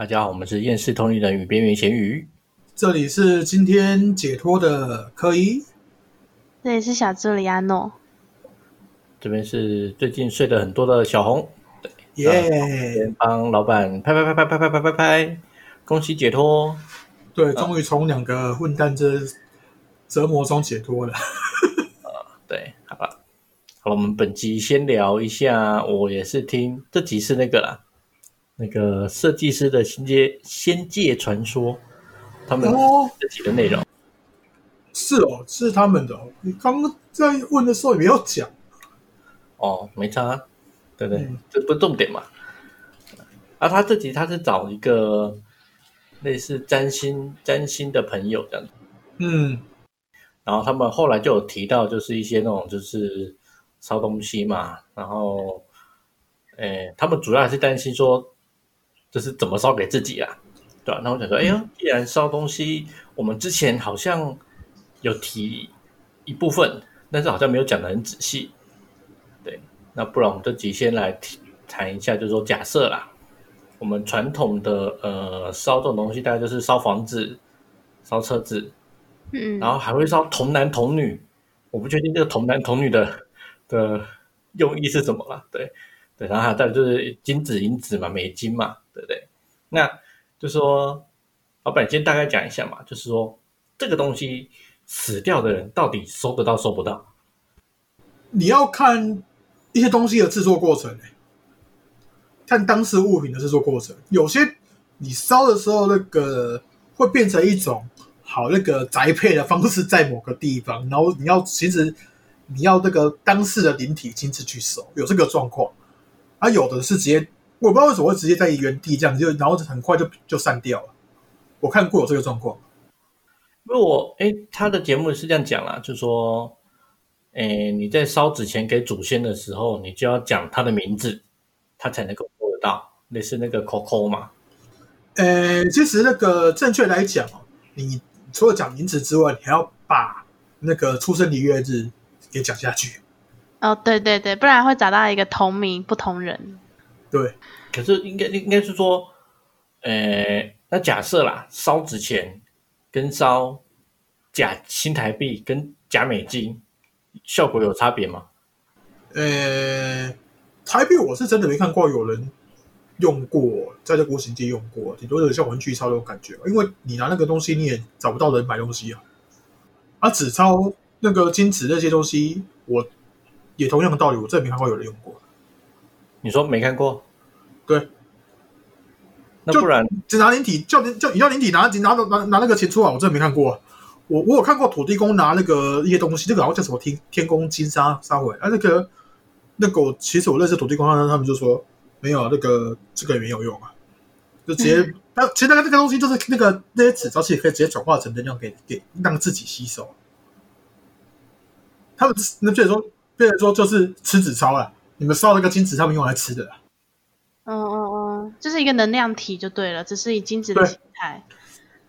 大家好，我们是厌世通灵人与边缘咸鱼。这里是今天解脱的科一，这里是小助理阿诺，这边是最近睡得很多的小红，耶！先帮老板拍拍拍拍拍拍拍拍拍，恭喜解脱。对，终于从两个混蛋这折磨中解脱了。对，好了，好了，我们本集先聊一下，我也是听这集是那个啦，那个设计师的仙界仙界传说，他们哦这集的内容。是哦，是他们的哦。你刚刚在问的时候也没有讲，哦，没差啊，对不对？嗯这不是重点嘛。啊，他这集他是找一个类似占星占星的朋友这样子，嗯然后他们后来就有提到，就是一些那种就是烧东西嘛，然后，诶，他们主要还是担心说，就是怎么烧给自己啊，对吧、那我想说，哎呀，既然烧东西，我们之前好像有提一部分，但是好像没有讲的很仔细，对，那不然我们这集先来谈一下，就是说假设啦，我们传统的呃烧这种东西，大概就是烧房子、烧车子，嗯，然后还会烧童男童女，我不确定这个童男童女的的用意是什么啦。对。对，然后还有就是金子银子嘛，美金嘛，对不对？那就说老板先大概讲一下嘛，就是说这个东西死掉的人到底收得到收不到？你要看一些东西的制作过程、欸，看当时物品的制作过程。有些你烧的时候，那个会变成一种好那个宅配的方式，在某个地方，然后你要其实你要那个当事的灵体亲自去收，有这个状况。啊，有的是直接，我不知道为什么会直接在原地这样，就然后很快就就散掉了。我看过有这个状况。因为我哎，他的节目是这样讲啦，就说，哎，你在烧纸钱给祖先的时候，你就要讲他的名字，他才能够做得到，类似那个 Coco 嘛。呃，其实那个正确来讲哦，你除了讲名字之外，你还要把那个出生年月日给讲下去。哦，对对对，不然会找到一个同名不同人。对，可是应该应该是说，呃，那假设啦，烧纸钱跟烧假新台币跟假美金效果有差别吗？呃，台币我是真的没看过有人用过，在这个无形界用过，顶多有像文具钞那种感觉。因为你拿那个东西，你也找不到人买东西啊。啊，纸钞那个金纸那些东西，我也同样的道理，我真的没看过有人用过。你说没看过？对，那不然只拿灵体叫叫你叫灵体拿拿拿拿拿那个钱出来，我真的没看过、啊。我我有看过土地公拿那个一些东西，那个好像叫什么天天宫金沙沙回啊，那个那个我其实我认识土地公，他他们就说没有啊那个这个也没有用啊，就直接那、其实那个那个东西就是那个那些纸钞，其实可以直接转化成能量给给让自己吸收。他们那变成说变成说就是吃纸钞了，你们烧那个金纸，他们用来吃的啦。嗯嗯嗯，就是一个能量体就对了，只是以精子的对形态。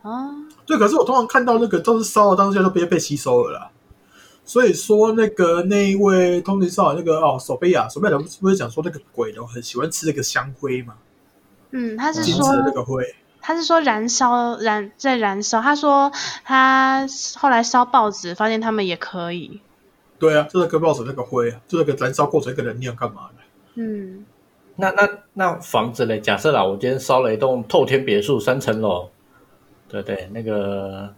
哦，对，可是我通常看到那个都是烧的当下都被被吸收了啦。所以说那个那一位通灵少那个哦，索菲亚，索菲亚不是不是讲说那个鬼的很喜欢吃那个香灰嘛，嗯，他是说那个灰。他是说燃烧燃在燃烧，他说他后来烧报纸，发现他们也可以。对啊，就是跟报纸那个灰啊，就是个燃烧过程一个能量干嘛的？嗯，那那那房子嘞？假设啦，我今天烧了一栋透天别墅，三层楼，对对，那个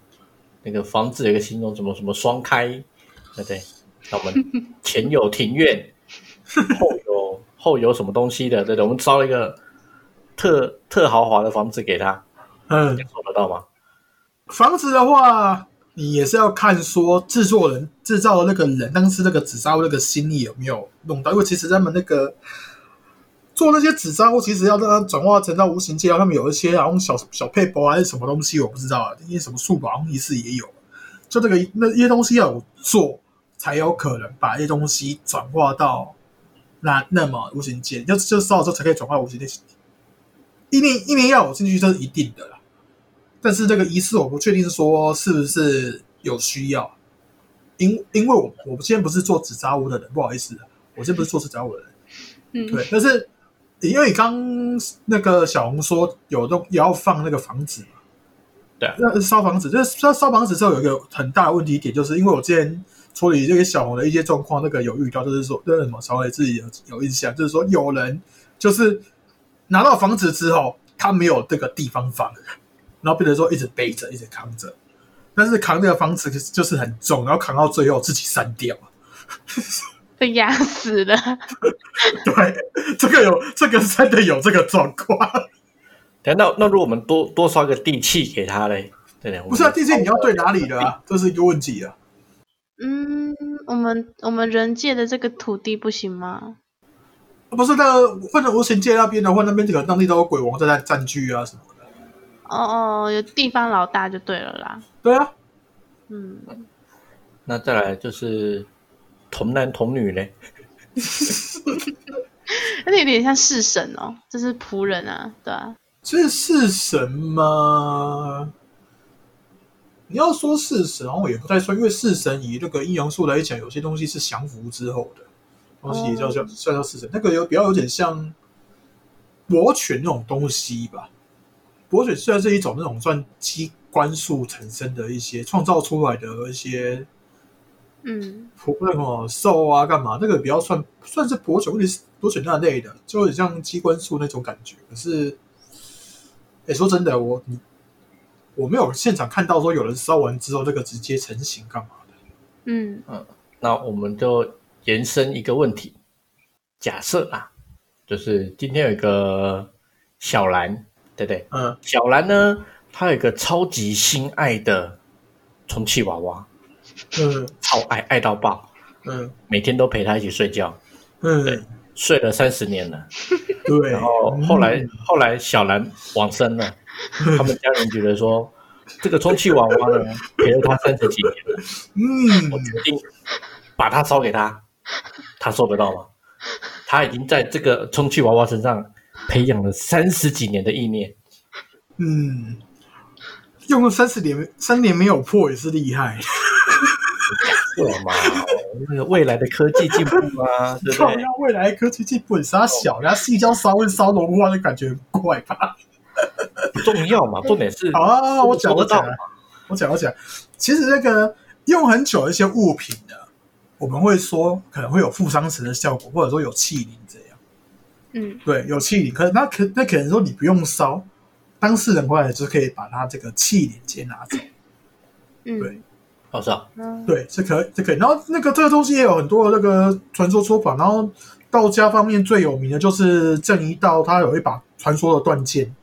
那个房子有一个形容什么什么双开，对对。那我们前有庭院，后有后有什么东西的，对对，我们烧了一个特特豪华的房子给他，嗯，收得到吗？房子的话，你也是要看说制作人制造的那个人，当时那个纸扎那个心意有没有弄到，因为其实他们那个做那些纸扎物，其实要让它转化成到无形界，他们有一些然后小小配包还是什么东西，我不知道啊，一些什么数宝仪式也有，就这个那一些东西要有做，才有可能把一些东西转化到那那么无形界，就就烧了之后才可以转化无形界。一年一年要有进去，这是一定的啦。但是这个仪式我不确定说是不是有需要，因因为我我今天不是做纸扎屋的人，不好意思，我今天不是做纸扎屋的人，嗯，对，但是因为刚那个小红说有东也要放那个房子嘛，对啊那烧房子，就是烧烧房子之后有一个很大的问题点，就是因为我之前处理这个小红的一些状况，那个有遇到，就是说那什么稍微自己有有印象，就是说有人就是拿到房子之后，他没有这个地方放，然后变成说一直背着，一直扛着，但是扛这个房子就是很重，然后扛到最后自己删掉。被压死了。对，这个有这个真的有这个状况。等那那如果我们多多刷个地契给他嘞，对不对？不是啊，地契你要对哪里的啊？这是一个问题啊。嗯，我们我们人界的这个土地不行吗？不是那个或者无形界那边的话，那边这个当地都有鬼王在那占据啊什么的。哦哦，有地方老大就对了啦。对啊，嗯，那再来就是童男童女嘞，而且有点像弑神哦，这是仆人啊，对啊。这是神吗？你要说是神，然后也不太算，因为是神以那个阴阳术来讲，有些东西是降服之后的东西，也叫叫算叫式神。那个有比较有点像博犬那种东西吧。博犬虽然是一种那种算机关术产生的一些创造出来的一些嗯博那个瘦啊干嘛，那个比较算算是博犬，问题是博犬那类的，就很像机关术那种感觉。可是，哎、说真的，我你我没有现场看到说有人烧完之后那个直接成型干嘛的。嗯那我们就延伸一个问题，假设啊，就是今天有一个小兰，对不对？嗯小兰呢，她有一个超级心爱的充气娃娃，嗯。超爱爱到爆，嗯。每天都陪他一起睡觉，嗯，睡了三十年了。对。然后后来后来小兰往生了，他们家人觉得说，这个充气娃娃呢陪了他三十几年了，嗯。我决定把它烧给他，他受得到吗？他已经在这个充气娃娃身上培养了三十几年的意念，嗯，用了三十年三年没有破也是厉害。对嘛？那个未来的科技进步啊，对不未来科技进步，你杀小，人家细胶烧会烧融化，就感觉很怪吧？不重要嘛，重点是好 啊，我讲得到我讲啊，我讲我讲，其实那个用很久的一些物品呢，我们会说可能会有负伤神的效果，或者说有气灵这样。嗯对，有气灵，可那可那可能说你不用烧，当事人过来就可以把他这个气灵接拿走。嗯，对哦是啊，嗯对，是可以，是可以。然后那个这个东西也有很多的那个传说说法。然后道家方面最有名的就是正一道，他有一把传说的断剑，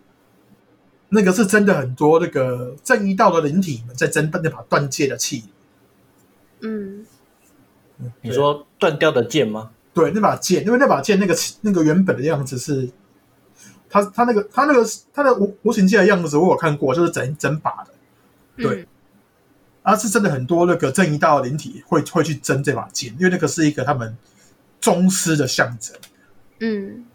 那个是真的很多那个正一道的灵体们在争那把断剑的气。嗯你说断掉的剑吗？对，那把剑，因为那把剑那个那个原本的样子是，他他那个他那个他的无无形界的样子，我有看过，就是整整把的。对嗯啊，是真的很多那个正义道的灵体会会去争这把剑，因为那个是一个他们宗师的象征。嗯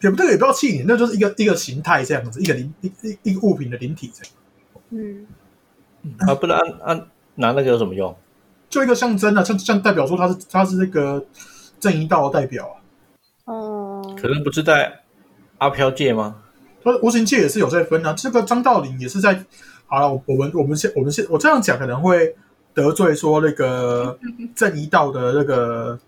也不这个也不要气你，那就是一个一个形态这样子，一个灵一一一个物品的灵体这样，嗯啊，不然按按拿那个有什么用？就一个象征啊，像像代表说他是他是那个正义道的代表啊。哦可能不是在阿飘界吗？他无形界也是有在分啊，这个张道陵也是在。好了，我我们我们现我们现我这样讲可能会得罪说那个 正一道的那个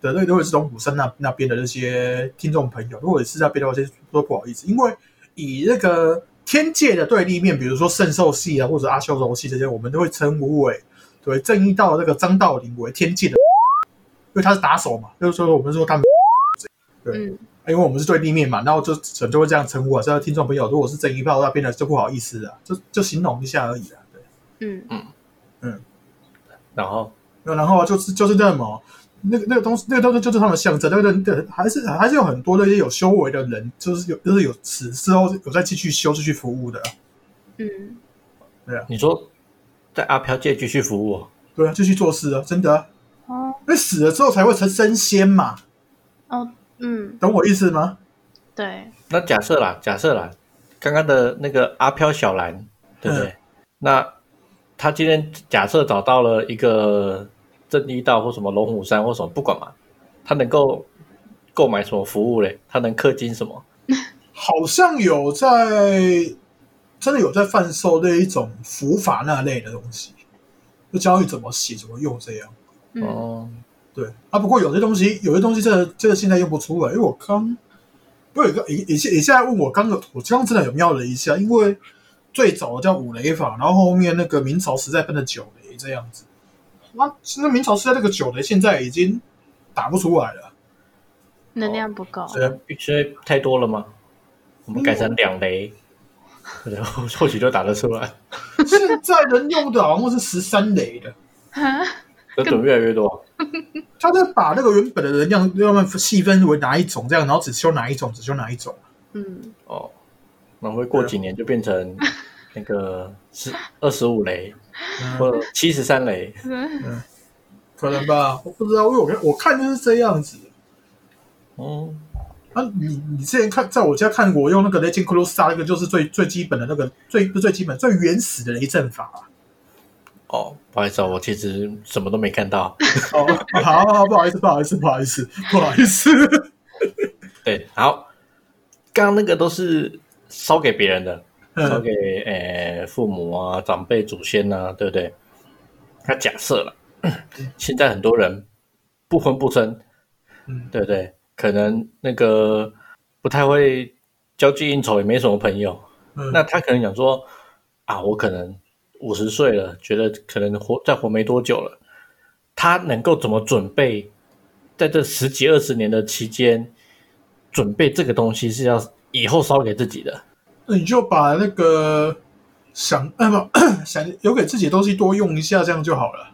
的那个，如果是龙虎山那那边的那些听众朋友，如果是那边的话，先说不好意思，因为以那个天界的对立面，比如说圣兽系啊，或者阿修罗系这些，我们都会称呼为对正一道的那个张道陵为天界的，因为他是打手嘛，就是说我们说他们对。嗯因为我们是对立面嘛，然后就可能就会这样称呼啊。所以听众朋友，如果是正一炮那边的，就不好意思了，就就形容一下而已啊。对，嗯然后那然后啊就是就是那么那个那个东西，那个东西就是他们象征。那个人还是还是有很多那些有修为的人，就是有就是有此之后有再继续修继续服务的啊。嗯对啊，你说在阿飘界继续服务哦，对啊，继续做事啊，真的啊。哦因为死了之后才会成升仙嘛，哦嗯懂我意思吗？对那假设啦，假设啦，刚刚的那个阿飘小兰，对不对？那他今天假设找到了一个正一道或什么龙虎山或什么，不管嘛，他能够购买什么服务嘞？他能氪金什么？好像有在真的有在贩售那一种符法那类的东西，就教你怎么写、怎么用这样。嗯，哦，对啊，不过有些东西，有些东西这个这个现在用不出来，因为我刚不有一个你你现你现在问我刚刚我刚刚真的有瞄了一下，因为最早的叫五雷法，然后后面那个明朝时代分的九雷这样子。那那明朝时代那个九雷现在已经打不出来了，能量不够。所以所以太多了吗？我们改成两雷，然后或许就打得出来，现在人用的好像是十三雷的。这准越来越多。他在把那个原本的人量慢慢细分为哪一种，这样，然后只修哪一种，只修哪一种。嗯，哦，那会过几年就变成那个十二十五雷或者七十三雷。嗯可能吧，我不知道，因为我看我看就是这样子。嗯，啊，你你之前看在我家看过，用那个雷霆克鲁萨那个就是最最基本的那个最不最基本最原始的雷阵法、啊。哦，不好意思啊，我其实什么都没看到。哦，好好，不好意思，不好意思，不好意思，不好意思。对，好，刚刚那个都是烧给别人的，烧嗯给呃父母啊、长辈、祖先啊，对不对？他假设了，现在很多人不婚不生，嗯对不对？可能那个不太会交际应酬，也没什么朋友。嗯那他可能想说啊，我可能五十岁了，觉得可能活再活没多久了，他能够怎么准备？在这十几二十年的期间，准备这个东西是要以后烧给自己的。那你就把那个想哎不 想留给自己的东西多用一下，这样就好了。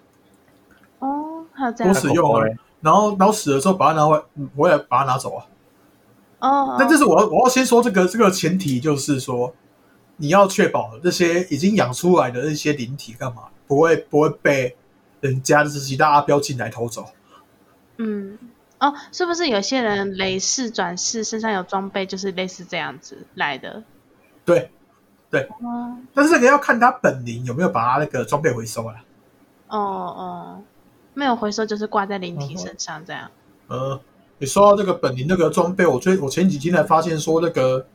哦，还有这样多使用啊然后然后死了之后把它拿回来，嗯回来把它拿走啊。哦，那这是我要我要先说这个这个前提，就是说你要确保这些已经养出来的那些灵体干嘛不会不会被人家就是其他阿标进来偷走。嗯，哦，是不是有些人雷士转世身上有装备，就是类似这样子来的？对，对，嗯但是这个要看他本灵有没有把他那个装备回收啊。哦哦，没有回收就是挂在灵体身上这样。呃，你说到这个本灵那个装备，我最我前几天才发现说那个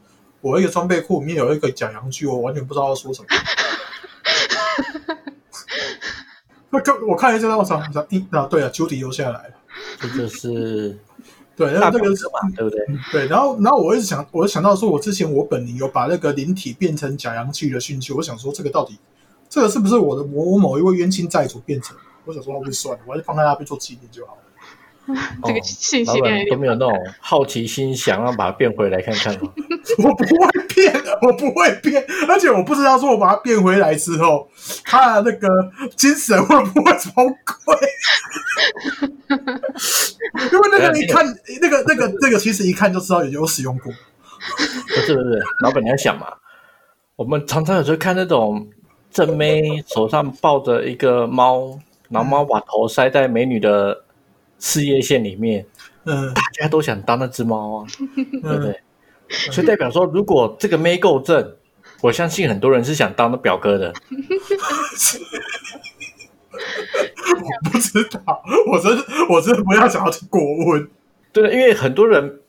我一个装备库里面有一个假洋具，我完全不知道要说什么。那刚我看一下，我想，我操，一啊对啊，九底又下来了。这就是 对，那大那个表者嘛，对不对？对，然后然后我一直想，我就想到说，我之前我本灵有把那个灵体变成假阳具的讯息，我想说这个到底这个是不是我的我我某一位冤亲债主变成？我想说，那不算了，我还是放在那边做纪念就好了。这个哦老信息量有点板都没有那种好奇心，想要把它变回来看看吗？我不会变，我不会变，而且我不知道说我把它变回来之后，他的那个精神会不会重归？因为那个一看，那个那个那个，其实一看就知道有有使用过。不是不是，老板你要想嘛，我们常常有时候看那种正妹手上抱着一个猫，然后猫把头塞在美女的事业线里面，嗯大家都想当那只猫啊，对不嗯，对？所以代表说，如果这个没够正，我相信很多人是想当那表哥的。我不知道，我真的我真的不要想要过问。对的，因为很多人，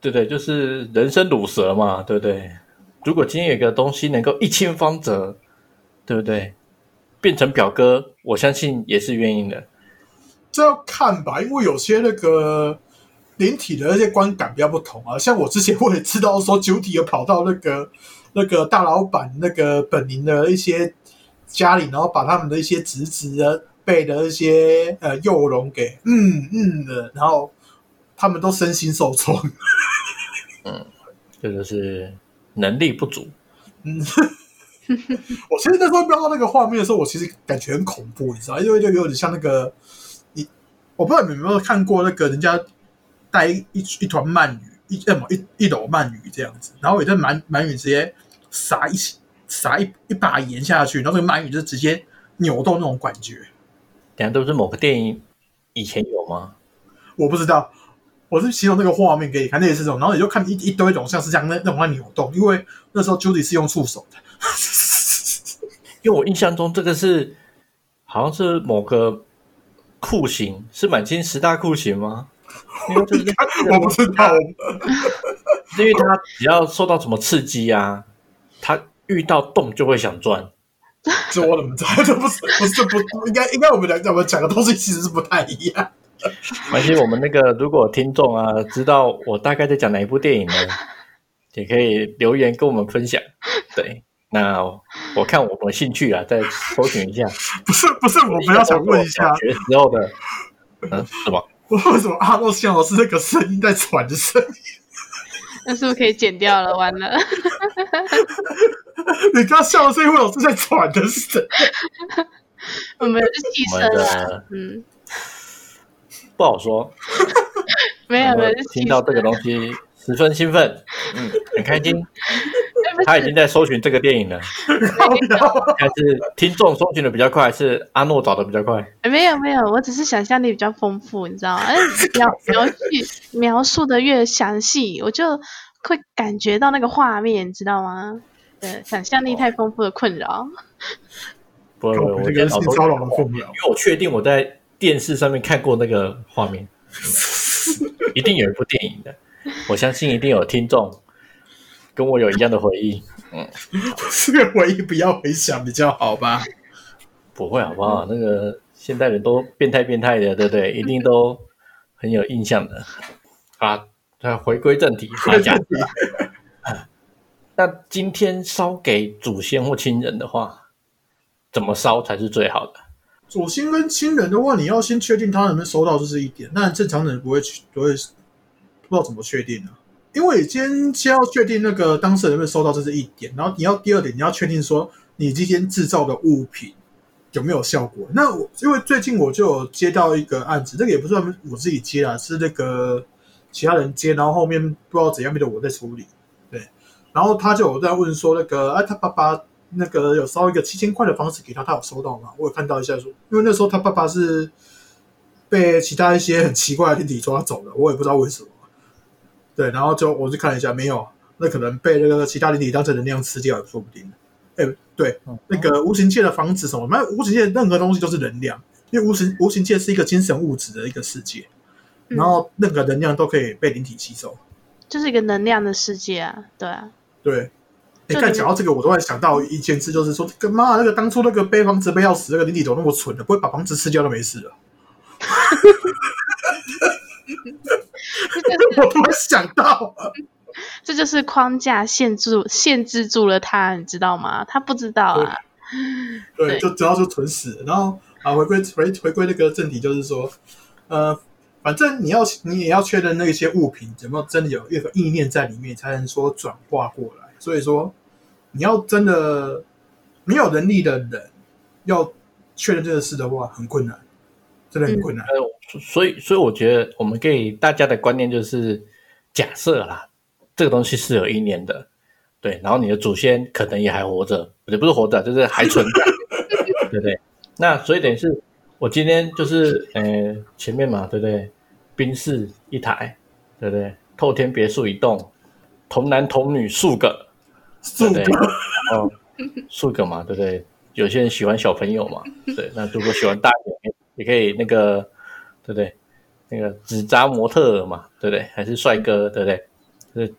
对对，就是人生乳蛇嘛，对不对？如果今天有一个东西能够一清方泽，对不对？变成表哥，我相信也是愿意的。这要看吧，因为有些那个灵体的那些观感比较不同啊。像我之前我也知道说，九体有跑到那个 那个大老板那个本宁的一些家里，然后把他们的一些侄子的辈的一些呃幼龙给嗯嗯的，然后他们都身心受创。这就是能力不足。嗯，我其实那时候瞄到那个画面的时候，我其实感觉很恐怖，你知道，因为就有点像那个你，我不知道你们有没有看过那个人家带一一一团鳗鱼，一呃一一篓鳗鱼这样子，然后有的鳗鳗鱼直接撒一撒一一把盐下去，然后这个鳗鱼就直接扭动那种感觉，等下都是某个电影以前有吗？我不知道。我是形容那个画面给你看，那也是这种，然后你就看一一堆种像是这样那那种在扭动，因为那时候 Judy 是用触手的，因为我印象中这个是好像是某个酷刑，是满清十大酷刑吗？因为就是我不知道，因为他只要受到什么刺激啊，他遇到洞就会想钻。这我怎么知道？这不是不是不应该应该我们两个我们讲的东西其实是不太一样。而且我们那个如果听众啊知道我大概在讲哪一部电影呢，也可以留言跟我们分享。对，那我看我们兴趣啊，再搜寻一下。不 是不是，我们要想问一下，学时候的嗯什么？为什么阿诺笑的是那个声音在喘的声音？那是不是可以剪掉了？完了，你刚笑的声音，我是在喘的声。我们是气我声啊，嗯，不好说。没有没有，听到这个声东西十分兴奋，嗯，很开心。他已经在搜寻这个电影了，但是听众搜寻的比较快，还是阿诺找的比较快？没有没有，我只是想象力比较丰富，你知道吗？哎，描描述描述的越详细，我就会感觉到那个画面，你知道吗？对，想象力太丰富的困扰。不不，我这个性骚扰的困扰因为我确定我在电视上面看过那个画面，嗯 一定有一部电影的，我相信一定有听众跟我有一样的回忆。嗯这个回忆不要回想比较好吧？不会好不好？那个现代人都变态变态的，对不对？一定都很有印象的。啊，那回归正题，来讲。那今天烧给祖先或亲人的话，怎么烧才是最好的？祖先跟亲人的话，你要先确定他能不能收到，这是一点。那正常人不会去，不会不知道怎么确定呢、因为你今天先要确定那个当事人有没有收到，这是一点。然后你要第二点，你要确定说你今天制造的物品有没有效果。那我因为最近我就有接到一个案子，这个也不算我自己接啊，是那个其他人接，然后后面不知道怎样变得我在处理。对，然后他就有在问说那个，哎、他爸爸那个有烧一个七千块的方式给他，他有收到吗？我有看到一下说，因为那时候他爸爸是被其他一些很奇怪的天体抓走了，我也不知道为什么。对，然后就我就看了一下，没有，那可能被那个其他灵体当成能量吃掉也说不定。哎，对，那个无形界的房子什么，那无形界任何东西都是能量，因为无形无形界是一个精神物质的一个世界，然后任何能量都可以被灵体吸收。就是一个能量的世界啊，对啊，对，你看讲到这个，我突然想到一件事，就是说，跟妈那个当初那个背房子背要死那个灵体怎么那么蠢的，不会把房子吃掉都没事了。我突然想到，这就是框架限制限制住了他，你知道吗？他不知道啊，对，对就主要就蠢死了。然后啊，回归回回归那个正题，就是说，呃，反正你要你也要确认那些物品有没有真的有一个意念在里面，才能说转化过来。所以说，你要真的没有能力的人，要确认这个事的话，很困难，真的很困难。呃，所以所以我觉得我们给大家的观念就是假设啦，这个东西是有一年的，对，然后你的祖先可能也还活着，也不是活着，就是还存在，对不对？那所以等于是我今天就是呃前面嘛，对不对？宾士一台，对不对？透天别墅一栋，童男童女数个，数个，哦，数个嘛，对不对？有些人喜欢小朋友嘛，对，那如果喜欢大一点，也可以那个，对不对？那个纸扎模特儿嘛，对不对？还是帅哥，对不对？就是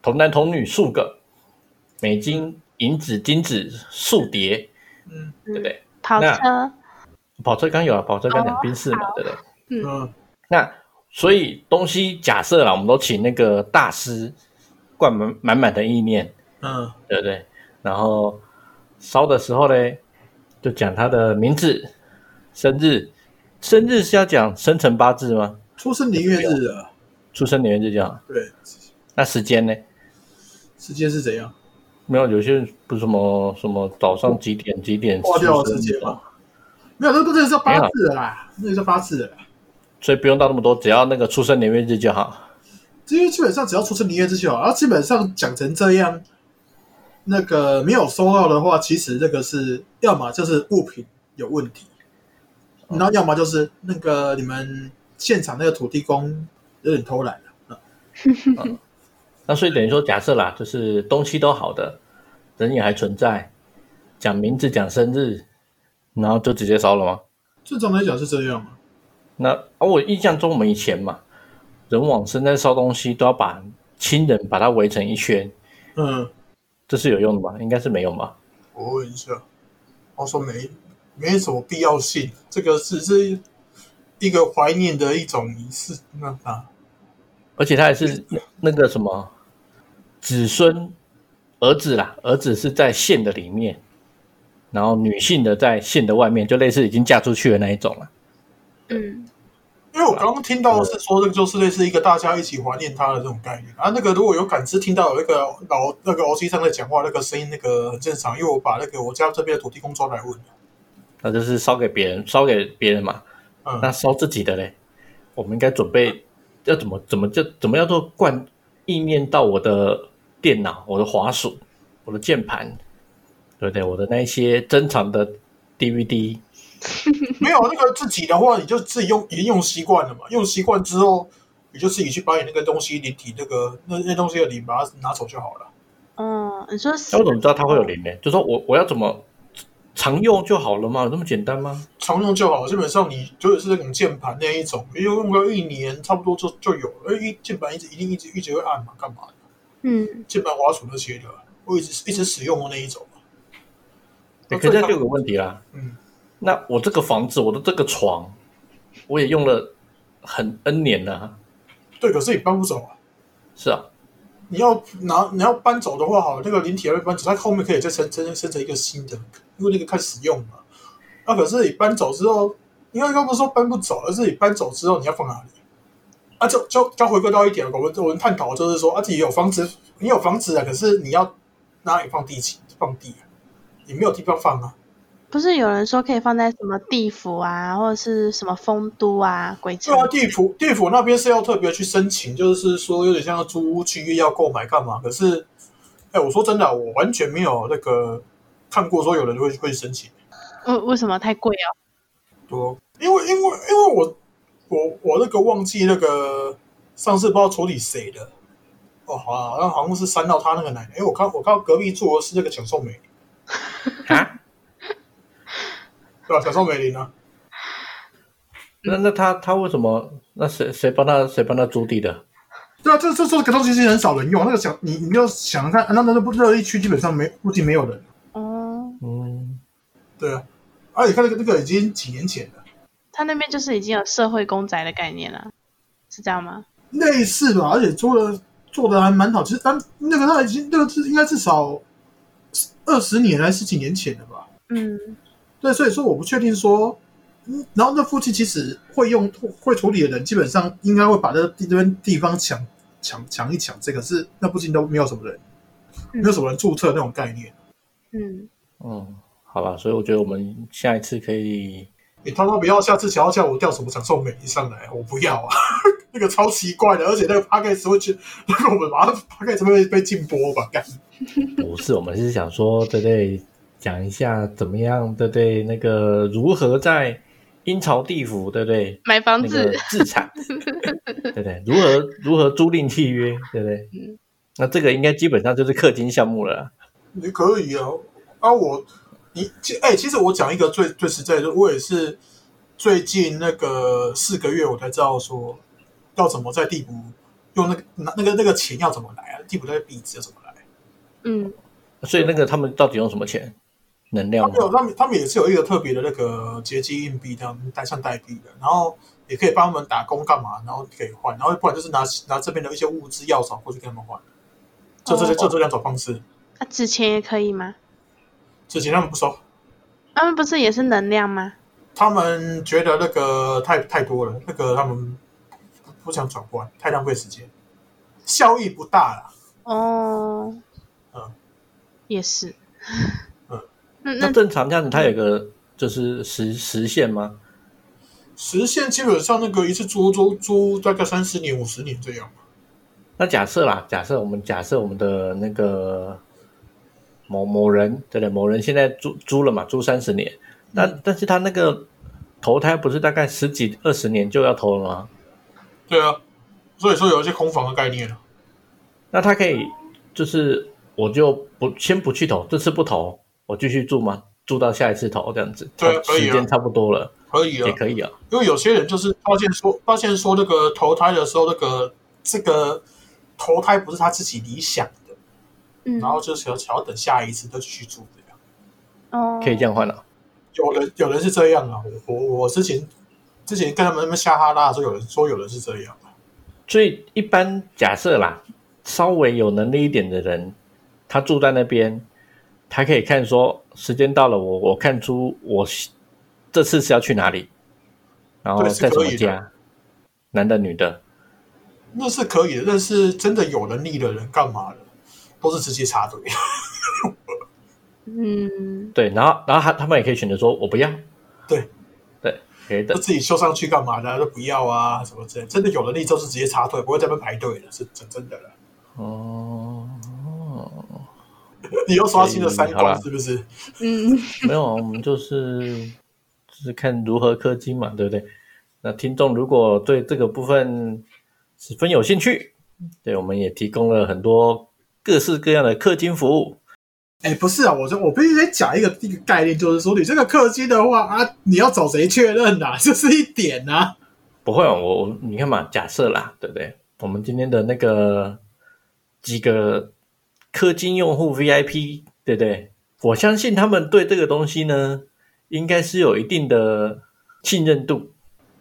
童男童女数个，美金、银子、金子数叠，嗯对不对？跑那车，跑车刚有啊，跑车刚哦讲宾士嘛，对不对？嗯，那所以东西假设啦，我们都请那个大师灌满满满的意念，嗯，对不对？然后烧的时候呢，就讲他的名字、生日。生日是要讲生辰八字吗？出生年月日啊，出生年月日就好。对，那时间呢？时间是怎样？没有，有些人不是什么什么早上几点几点划掉时间吗？没有，那都这是八字的啦，那个是八字的啦。所以不用到那么多，只要那个出生年月日就好。因为基本上只要出生年月日就好，然后基本上讲成这样，那个没有收到的话，其实这个是要么就是物品有问题，然后要么就是那个你们现场那个土地公有点偷懒了 啊。那所以等于说，假设啦，就是东西都好的，人也还存在，讲名字、讲生日，然后就直接烧了吗？正常来讲是这样啊？那啊，我印象中我们以前嘛，人往生在烧东西，都要把亲人把它围成一圈，嗯，这是有用的吗？应该是没用吧？我问一下，我说没没什么必要性，这个只是一个怀念的一种仪式。那啊，而且他也是那个什么子孙儿子啦，儿子是在县的里面，然后女性的在县的外面，就类似已经嫁出去的那一种了。嗯，因为我刚刚听到是说，这个就是类似一个大家一起怀念他的这种概念啊。那个如果有感知听到有一个老那个 O C 上在讲话，那个声音那个很正常，因为我把那个我家这边的土地公抓来问了。那就是烧给别人，烧给别人嘛。嗯，那烧自己的嘞，我们应该准备要怎么怎么就怎么样做灌意念到我的电脑、我的滑鼠、我的键盘，对不对？我的那一些珍藏的 DVD，没有那个自己的话，你就自己用已经用习惯了嘛。用习惯之后，你就自己去把你那个东西灵体那个那那东西的灵把它拿走就好了。嗯，你说那我怎么知道它会有灵呢？就说我我要怎么常用就好了嘛？有那么简单吗？常用就好，基本上你就是那种键盘那一种，用用个一年差不多就就有了。因为键盘一直一定一直一直会按嘛，干嘛的？嗯，键盘、滑鼠那些的，我一直一直使用的那一种。欸可是这就有个问题啦。嗯，那我这个房子，我的这个床，我也用了很 N 年了啊。对，可是你搬不走啊。是啊，你要拿你要搬走的话，好，那个灵体要搬走，它后面可以再生生生成一个新的，因为那个开始使用嘛。那、可是你搬走之后，应该刚不是说搬不走，而是你搬走之后你要放哪里？啊，就就就回归到一点，我们我们探讨就是说，啊，自己有房子，你有房子啊，可是你要哪里放地起放地啊？你没有地方放啊。不是有人说可以放在什么地府啊，或者是什么丰都啊、鬼城对啊，地府地府那边是要特别去申请，就是说有点像租屋契约要购买干嘛？可是，哎，我说真的啊，我完全没有那个看过说有人会会申请。为为什么太贵哦？多，因为因为因为我我我那个忘记那个上次不知道处理谁的哦，好啊，好像好像是删到他那个奶奶，因为我看我看到隔壁住的是那个蒋宋美，啊，对吧？小宋美龄啊，那那他他为什么？那谁谁帮他谁帮他租地的？对啊，这这这个东西是很少人用，那个想你你要想想看，那那那不热议区基本上没附近没有人，哦，嗯，对啊，而且看那个那个已经几年前了，他那边就是已经有社会公宅的概念了，是这样吗？类似吧，而且做的做的还蛮好，其实他那个他已经那个是应该至少二十年还是十几年前了吧。嗯，对，所以说我不确定说，嗯，然后那附近其实会用会处理的人，基本上应该会把这这边地方抢抢抢一抢，这个是那附近都没有什么人，没有什么人注册那种概念。嗯，嗯，好吧，所以我觉得我们下一次可以，你他妈不要下次想要叫我调什么长寿美仪上来，我不要啊，那个超奇怪的，而且那个 p a c k a g e 会去，那个我们马上 p a c k a g e 会被禁播吧？干，不是，我们是想说，对不对？讲一下怎么样，对不对？那个如何在阴曹地府，对不对？买房那子个，自产，对不对？如何如何租赁契约，对不对？嗯那这个应该基本上就是氪金项目了啦。你可以啊，啊我你其哎、其实我讲一个最最实在的，我也是最近那个四个月我才知道说要怎么在地府用那个那那个那个钱要怎么来啊，地府那个币值要怎么来。嗯，所以那个他们到底用什么钱？能他量们有，他们他们也是有一个特别的那个结晶硬币，他们带上代币的，然后也可以帮他们打工干嘛，然后可以换，然后不然就是拿拿这边的一些物资药草过去跟他们换，就这些哦就这两种方式。那纸钱也可以吗？纸钱他们不收，他们不是也是能量吗？他们觉得那个太太多了，那个他们不不想转换，太浪费时间，效益不大了。哦，嗯，也是，嗯，那正常这样子，它有个就是时时限吗？实现基本上那个一次租租租大概三十年五十年这样。那假设啦，假设我们假设我们的那个某某人，对不对？某人现在租租了嘛，租三十年，那、但是他那个投胎不是大概十几二十年就要投了吗？对啊，所以说有一些空房的概念了。那他可以就是我就不先不去投，这次不投，我继续住吗？住到下一次投这样子，对啊可以时间差不多了。可以啊也，可以啊。因为有些人就是发现说，发现说那个投胎的时候，那个这个投胎不是他自己理想的，嗯，然后就想想要等下一次再去住这样。哦，可以这样换了、有人有人是这样啊，我我我之前之前跟他们那边瞎哈拉的时候，有人说有人是这样啊。所以一般假设啦，稍微有能力一点的人，他住在那边，他可以看说时间到了我，我看出我这次是要去哪里，然后对是在什可以的。么家，男的女的，那是可以的，但是真的有能力的人干嘛的，都是直接插队。嗯，对，然后然后他他们也可以选择说我不要，对。对，可以的。就，自己修上去干嘛的，都不要啊，什么之类。真的有能力就是直接插队，不会在那边排队的，是真真的了。哦，你又刷新了三好啦观，是不是？嗯，没有，我们就是就是看如何氪金嘛，对不对？那听众如果对这个部分十分有兴趣，对，我们也提供了很多各式各样的氪金服务。哎，不是啊，我说我必须得讲一个一个概念，就是说你这个氪金的话啊，你要找谁确认呐、啊？这是一点呐、不会啊，我我你看嘛，假设啦，对不对？我们今天的那个几个氪金用户 VIP，对不对？我相信他们对这个东西呢，应该是有一定的信任度。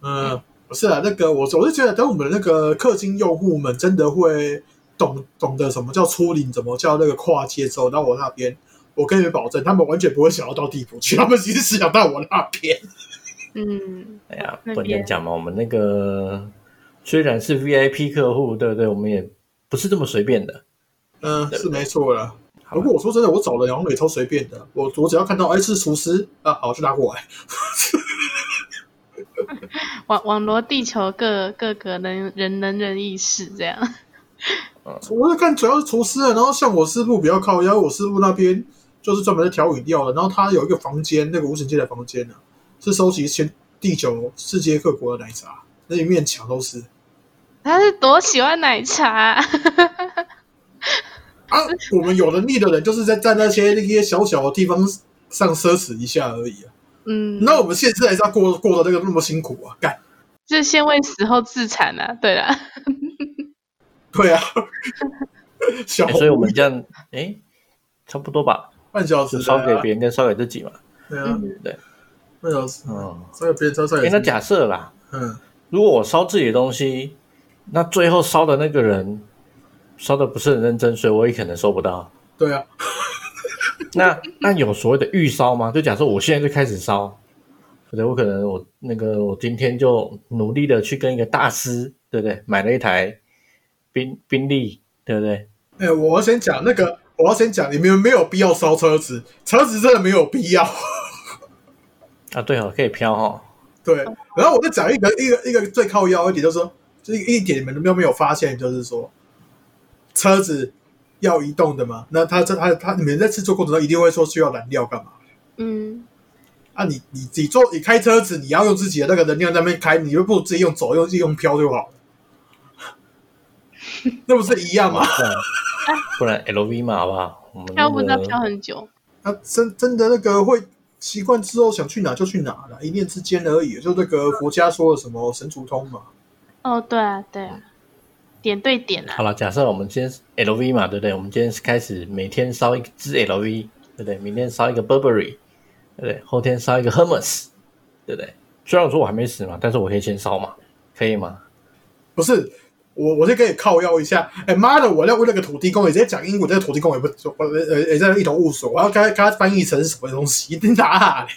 嗯，不是啊，那个我我是觉得，等我们那个氪金用户们真的会懂懂得什么叫出领，怎么叫那个跨界之后，到我那边，我跟你们保证，他们完全不会想要到地府去，他们其实是想到我那边。嗯，哎呀，那不能这样边讲嘛。我们那个虽然是 VIP 客户，对不对？我们也不是这么随便的。嗯，是没错了。好不过我说真的，我找的好像也超随便的。我我只要看到哎是厨师啊，好就拿过来。网网罗地球各各个能人能人异事这样。我在看主要是厨师啊，然后像我师傅比较靠腰，我师傅那边就是专门在调饮料的，然后他有一个房间，那个无神界的房间呢、是收集全地球世界各国的奶茶，那一面墙都是他是多喜欢奶茶，啊。我们有能力的人就是在在那些那些小小的地方上奢侈一下而已啊。嗯，那我们现在还是要过过的那个那么辛苦啊，干。就是先为死后自残啊。对啊，对啊，所以我们这样，哎，差不多吧，半小时就烧给，别人跟烧给自己嘛。对啊，嗯。对，半小时，嗯。烧给别人，烧烧哎，给那假设啦，嗯。如果我烧自己的东西，那最后烧的那个人烧的不是很认真，所以我也可能收不到。对啊，那那有所谓的预烧吗？就假设我现在就开始烧，对不对？我可能我那个我今天就努力的去跟一个大师，对不对？买了一台宾宾利，对不对？哎、我要先讲那个，我要先讲，你们没有必要烧车子，车子真的没有必要。啊，对哦，可以飘哦。对，然后我再讲一个一个一个最靠腰一点，就是说，就是一点你们都没有发现，就是说，车子要移动的嘛，那他这他他你们在制作过程中一定会说需要燃料干嘛？嗯，啊你，你你做你开车子，你要用自己的那个能量在那边开，你就不如自己用走，用用飘就好了，那不是一样吗？不然 LV 嘛，好不好？我们飘不那个到飘很久。啊，真真的那个会习惯之后想去哪就去哪了，一念之间而已。就那个佛家说的什么神足通嘛，哦，对啊，对啊，点对点啊好。了，假设我们今天是 LV 嘛，对不对？我们今天是开始每天烧一支 LV，对不对？明天烧一个 Burberry，对不对？后天烧一个 Hermes，对不对？虽然我说我还没死嘛，但是我可以先烧嘛，可以吗？不是我我先给你靠腰一下。哎妈的，我要问那个土地公，你直接讲英文，这个土地公也不我呃也在一头雾水，我要跟他跟他翻译成什么东西？你哪里？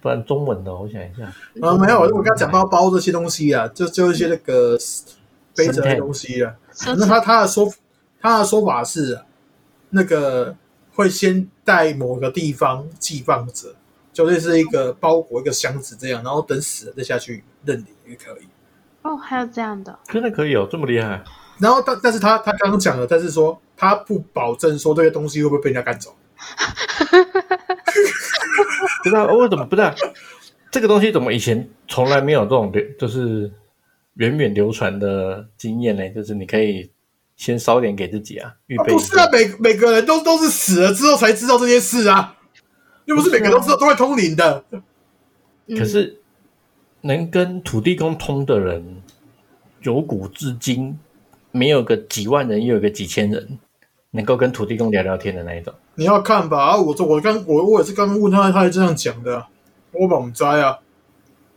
不然中文的，我想一下，啊，没有，我跟他讲到包这些东西啊，就就一些那个背着的东西啊。那他他的说他的说法是啊，那个会先在某个地方寄放着，就类似一个包裹一个箱子这样，然后等死了再下去认领也可以。哦，还有这样的，真的可以哦，这么厉害？然后但但是他他刚刚讲了，但是说他不保证说这些东西会不会被人家赶走。不知道为什么不知道这个东西怎么以前从来没有这种流，就是源远流传的经验呢？就是你可以先烧点给自己啊，预啊、备。不是啊，每每个人都都是死了之后才知道这件事啊，又不是每个人都知道都会通灵的。嗯可是能跟土地公通的人，由古至今没有个几万人，又有个几千人能够跟土地公聊聊天的那一种。你要看吧，啊，我这我刚我我也是刚刚问他，他也这样讲的啊，我把我们摘啊，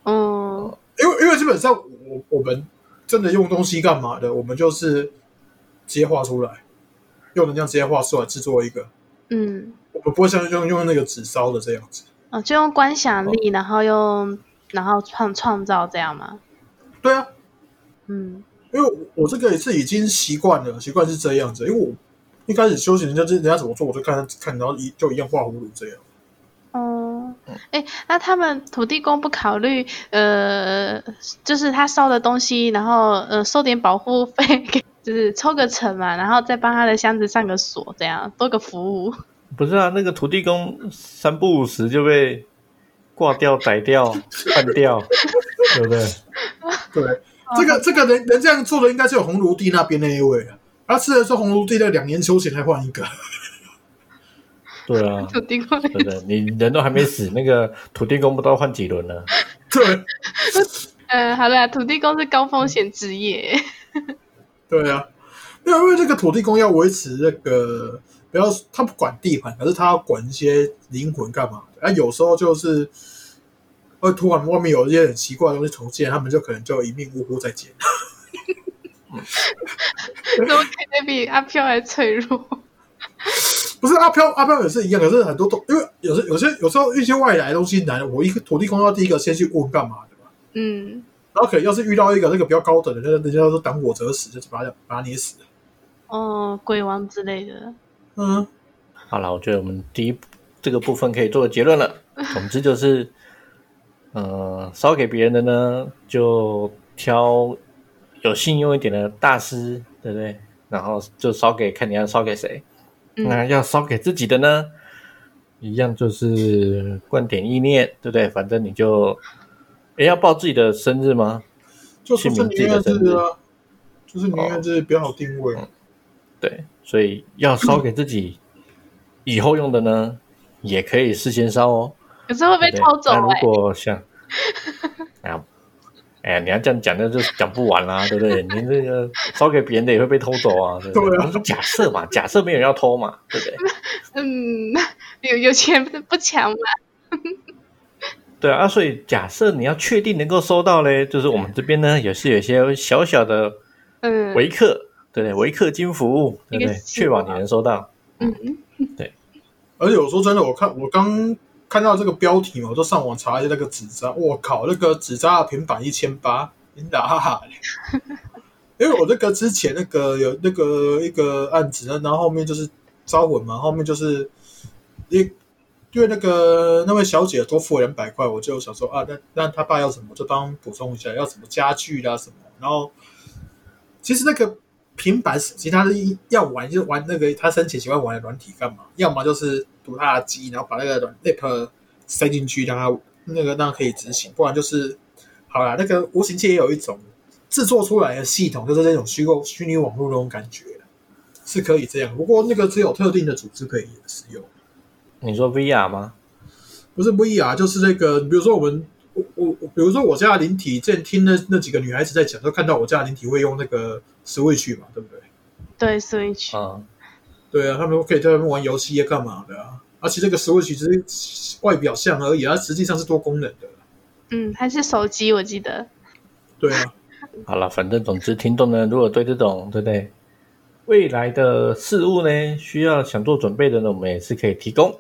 嗯因为因为基本上我我们真的用东西干嘛的，我们就是直接画出来，用能量直接画出来制作一个，嗯，我们不会像用用那个纸烧的这样子。哦，就用观想力，然后用然后创创造这样吗？对啊，嗯因为我我这个也是已经习惯了，习惯是这样子。因为我一开始修行，人家人家怎么做，我就看看，然后一就一样画葫芦这样。哦，哎，那他们土地公不考虑呃，就是他烧的东西，然后呃收点保护费给，就是抽个成嘛，然后再帮他的箱子上个锁，这样多个服务。不是啊，那个土地公三不五时就被挂掉、宰掉、换掉，对不对？对，这个这个人人这样做的应该是有红炉地那边那一位啊。他吃的是红炉地的两年修行才换一个，对啊，土地公对的？你人都还没死，那个土地公不知道换几轮了。对 呃，好了，土地公是高风险职业。对啊，因为因为这个土地公要维持那个，不要他不管地盘，可是他要管一些灵魂干嘛？啊，有时候就是会突然外面有一些很奇怪的东西重现，他们就可能就一命呜呼在捡。怎么感觉比阿飘还脆弱？不是阿飘，阿飘也是一样，可是很多都因为有时有些有时候一些外来的东西来了，我一个土地公要第一个先去问干嘛的嘛。嗯，然后可能要是遇到一个那个比较高等的，那人家说挡我者死，就是把他把他捏死。哦，鬼王之类的。嗯，好了，我觉得我们第一这个部分可以做个结论了。总之就是，呃，烧给别人的呢，就挑有信用一点的大师，对不对？然后就烧给看你要烧给谁。嗯那要烧给自己的呢，一样就是灌点意念，对不对？反正你就，诶，要报自己的生日吗？就是姓名自己的生日啊，就是宁愿是比较好定位。对，所以要烧给自己以后用的呢，也可以事先烧哦。可是会被偷走那如哎、果像，哎呀，哎呀，你要这样讲，那就讲不完啦，对不对？你这个烧给别人的也会被偷走啊，对不对？对啊我说假设嘛，假设没有人要偷嘛，对不对？嗯，有有钱不抢嘛？对啊，啊所以假设你要确定能够收到嘞，就是我们这边呢也是有一些小小的嗯维客，对不对？维客金服务，对不对？确保你能收到。嗯，对而且我说真的，我看我刚看到这个标题嘛，我就上网查一下那个纸扎，我靠，那个纸扎的平板一千八，你打哈哈！因为我那个之前那个有那个一个案子，然后后面就是招魂嘛，后面就是因因为那个那位小姐多付了两百块，我就想说啊，那那他爸要什么，就帮补充一下，要什么家具啦什么，然后其实那个平板手机，他是要玩就玩那个他生前喜欢玩的软体干嘛？要么就是读他的机，然后把那个软 app 塞进去，让它那个让它可以执行，不然就是好啦，那个无形界也有一种制作出来的系统，就是那种虚构虚拟网络那种感觉，是可以这样。不过那个只有特定的组织可以使用，你说 VR 吗？不是 VR，就是那个，比如说我们。我我我比如说我家的灵体，之前听那那几个女孩子在讲，都看到我家的灵体会用那个 Switch 嘛，对不对？对，Switch，啊、对啊，他们可以在外面玩游戏啊干嘛的啊？而且这个 Switch 只是外表像而已，它实际上是多功能的。嗯，还是手机，我记得。对啊，好了，反正总之，听众呢，如果对这种对不对未来的事物呢，需要想做准备的呢，我们也是可以提供。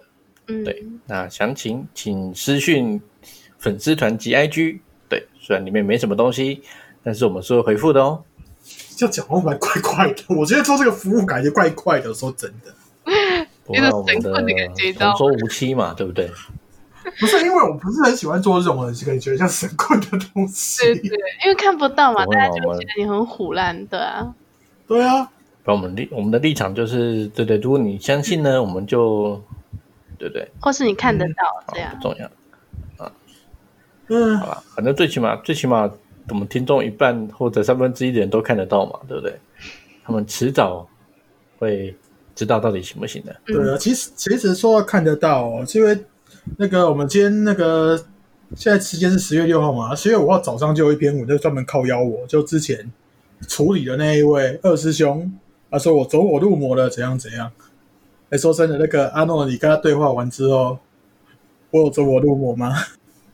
嗯，对，那详情请私讯粉丝团及 IG。对，虽然里面没什么东西，但是我们是会回复的哦。这样讲话蛮怪怪的。我觉得做这个服务感觉怪怪的，说真的，因为神棍的感觉到同舟无期嘛，对不对？不是因为我不是很喜欢做这种感觉像神棍的东西。对对，因为看不到嘛，大家就觉得你很虎烂，对啊。对啊，不然我们立我们的立场就是，对对，如果你相信呢，我们就对不对？或是你看得到好这样不。重要啊。嗯好，吧，反正最起码最起码我们听众一半或者三分之一的人都看得到嘛，对不对？他们迟早会知道到底行不行的。对啊。其实其实说到看得到、哦，是因为那个我们今天那个现在时间是十月六号嘛，十月五号早上就有一篇文，就专门靠邀我，就之前处理的那一位二师兄，他说我走火入魔了，怎样怎样。哎，说真的，那个阿诺，你跟他对话完之后，我有走火入魔吗？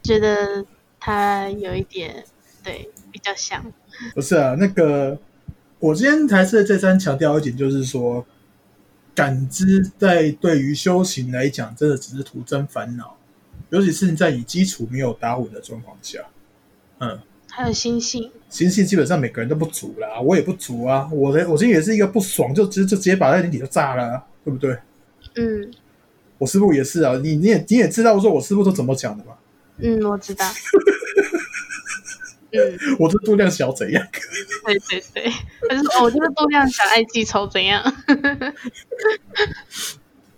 觉得他有一点对比较像，不是啊，那个我今天还是再三强调一点，就是说，感知在对于修行来讲，真的只是徒增烦恼，尤其是你在你基础没有打稳的状况下，嗯，还有心性，心性基本上每个人都不足啦，我也不足啊，我的我今天也是一个不爽，就直就直接把那脸底就炸了啊，对不对？嗯。我师傅也是啊，你你也你也知道说我师傅都怎么讲的吧，嗯，我知道，嗯，我这度量小怎样？对对对，他就说哦，我这个度量小，爱记仇怎样？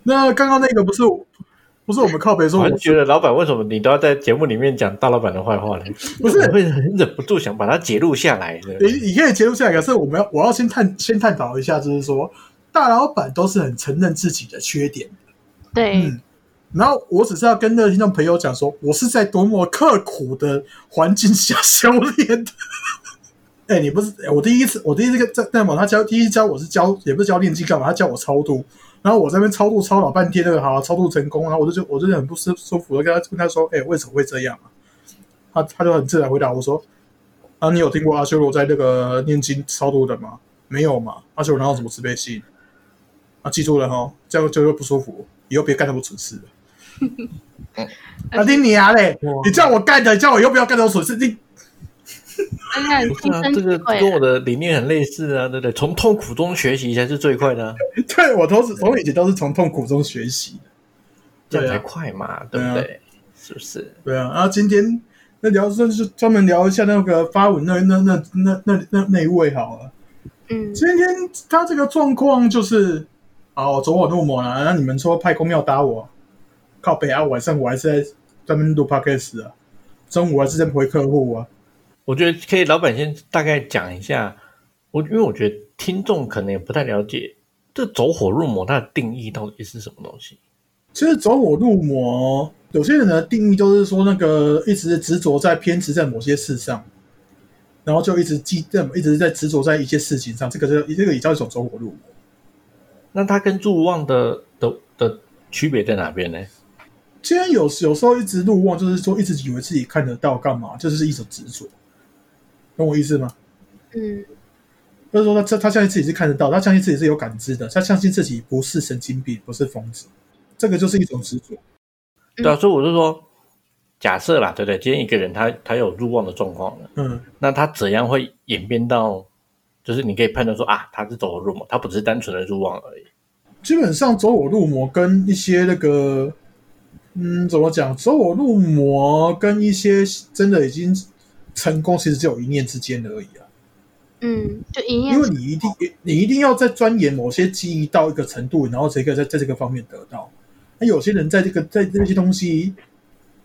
那刚刚那个不是不是我们靠北说我觉得老板为什么你都要在节目里面讲大老板的坏话呢？不是会很忍不住想把它截录下来的。你你可以截录下来，可是我们要我要先探先探讨一下，就是说大老板都是很承认自己的缺点，对，嗯，然后我只是要跟那个听众朋友讲说，我是在多么刻苦的环境下修炼的。哎、你不是我第一次，我第一次跟在在某他教第一次教我是教也不是教练技干嘛，他教我超度，然后我在那边超度超老半天，那个好超度成功，然后我就就我就很不舒舒服的跟他跟他说，哎、为什么会这样啊？他他就很自然回答我说，啊，你有听过阿修罗在那个念经超度的吗？没有嘛？阿修罗哪有什么慈悲心？啊，记住了哈，这样就会不舒服，以后别干那么蠢事了。啊，听你啊嘞！你叫我干的，你叫我又不要干这种蠢事。你 而且不是啊，亲身这个跟我的理念很类似啊，对不对？从痛苦中学习才是最快的、啊，对我都是从以前都是从痛苦中学习的。这样才对啊快嘛，对不对？是不是？对啊，然后今天那聊就是专门聊一下那个发文那那那那那那那一位好了。嗯，今天他这个状况就是，哦，走火入魔了。那你们说派公要打我，靠北啊！晚上我还是在专门录 podcast 啊，中午还是在回客户啊。我觉得可以，老板先大概讲一下。我因为我觉得听众可能也不太了解这走火入魔它的定义到底是什么东西。其实走火入魔，有些人的定义就是说，那个一直执着在偏执在某些事上，然后就一直记在一直在执着在一些事情上，这个是这个也叫一种走火入魔。那它跟入望的的的区别在哪边呢？既然有有时候一直入望，就是说一直以为自己看得到干嘛，这就是一种执着，懂我意思吗？嗯就是说他他他相信自己是看得到，他相信自己是有感知的，他相信自己不是神经病，不是疯子，这个就是一种执着。对啊，所以我是说，假设啦，对不对？今天一个人他他有入望的状况了，嗯，那他怎样会演变到，就是你可以判断说啊，他是走火入魔，他不只是单纯的入望而已。基本上走火入魔跟一些那个，嗯，怎么讲？走火入魔跟一些真的已经成功，其实只有一念之间而已啊。嗯，就一念因为你一定你一定要在钻研某些记忆到一个程度，然后才可以在在这个方面得到。那有些人在这个在这些东西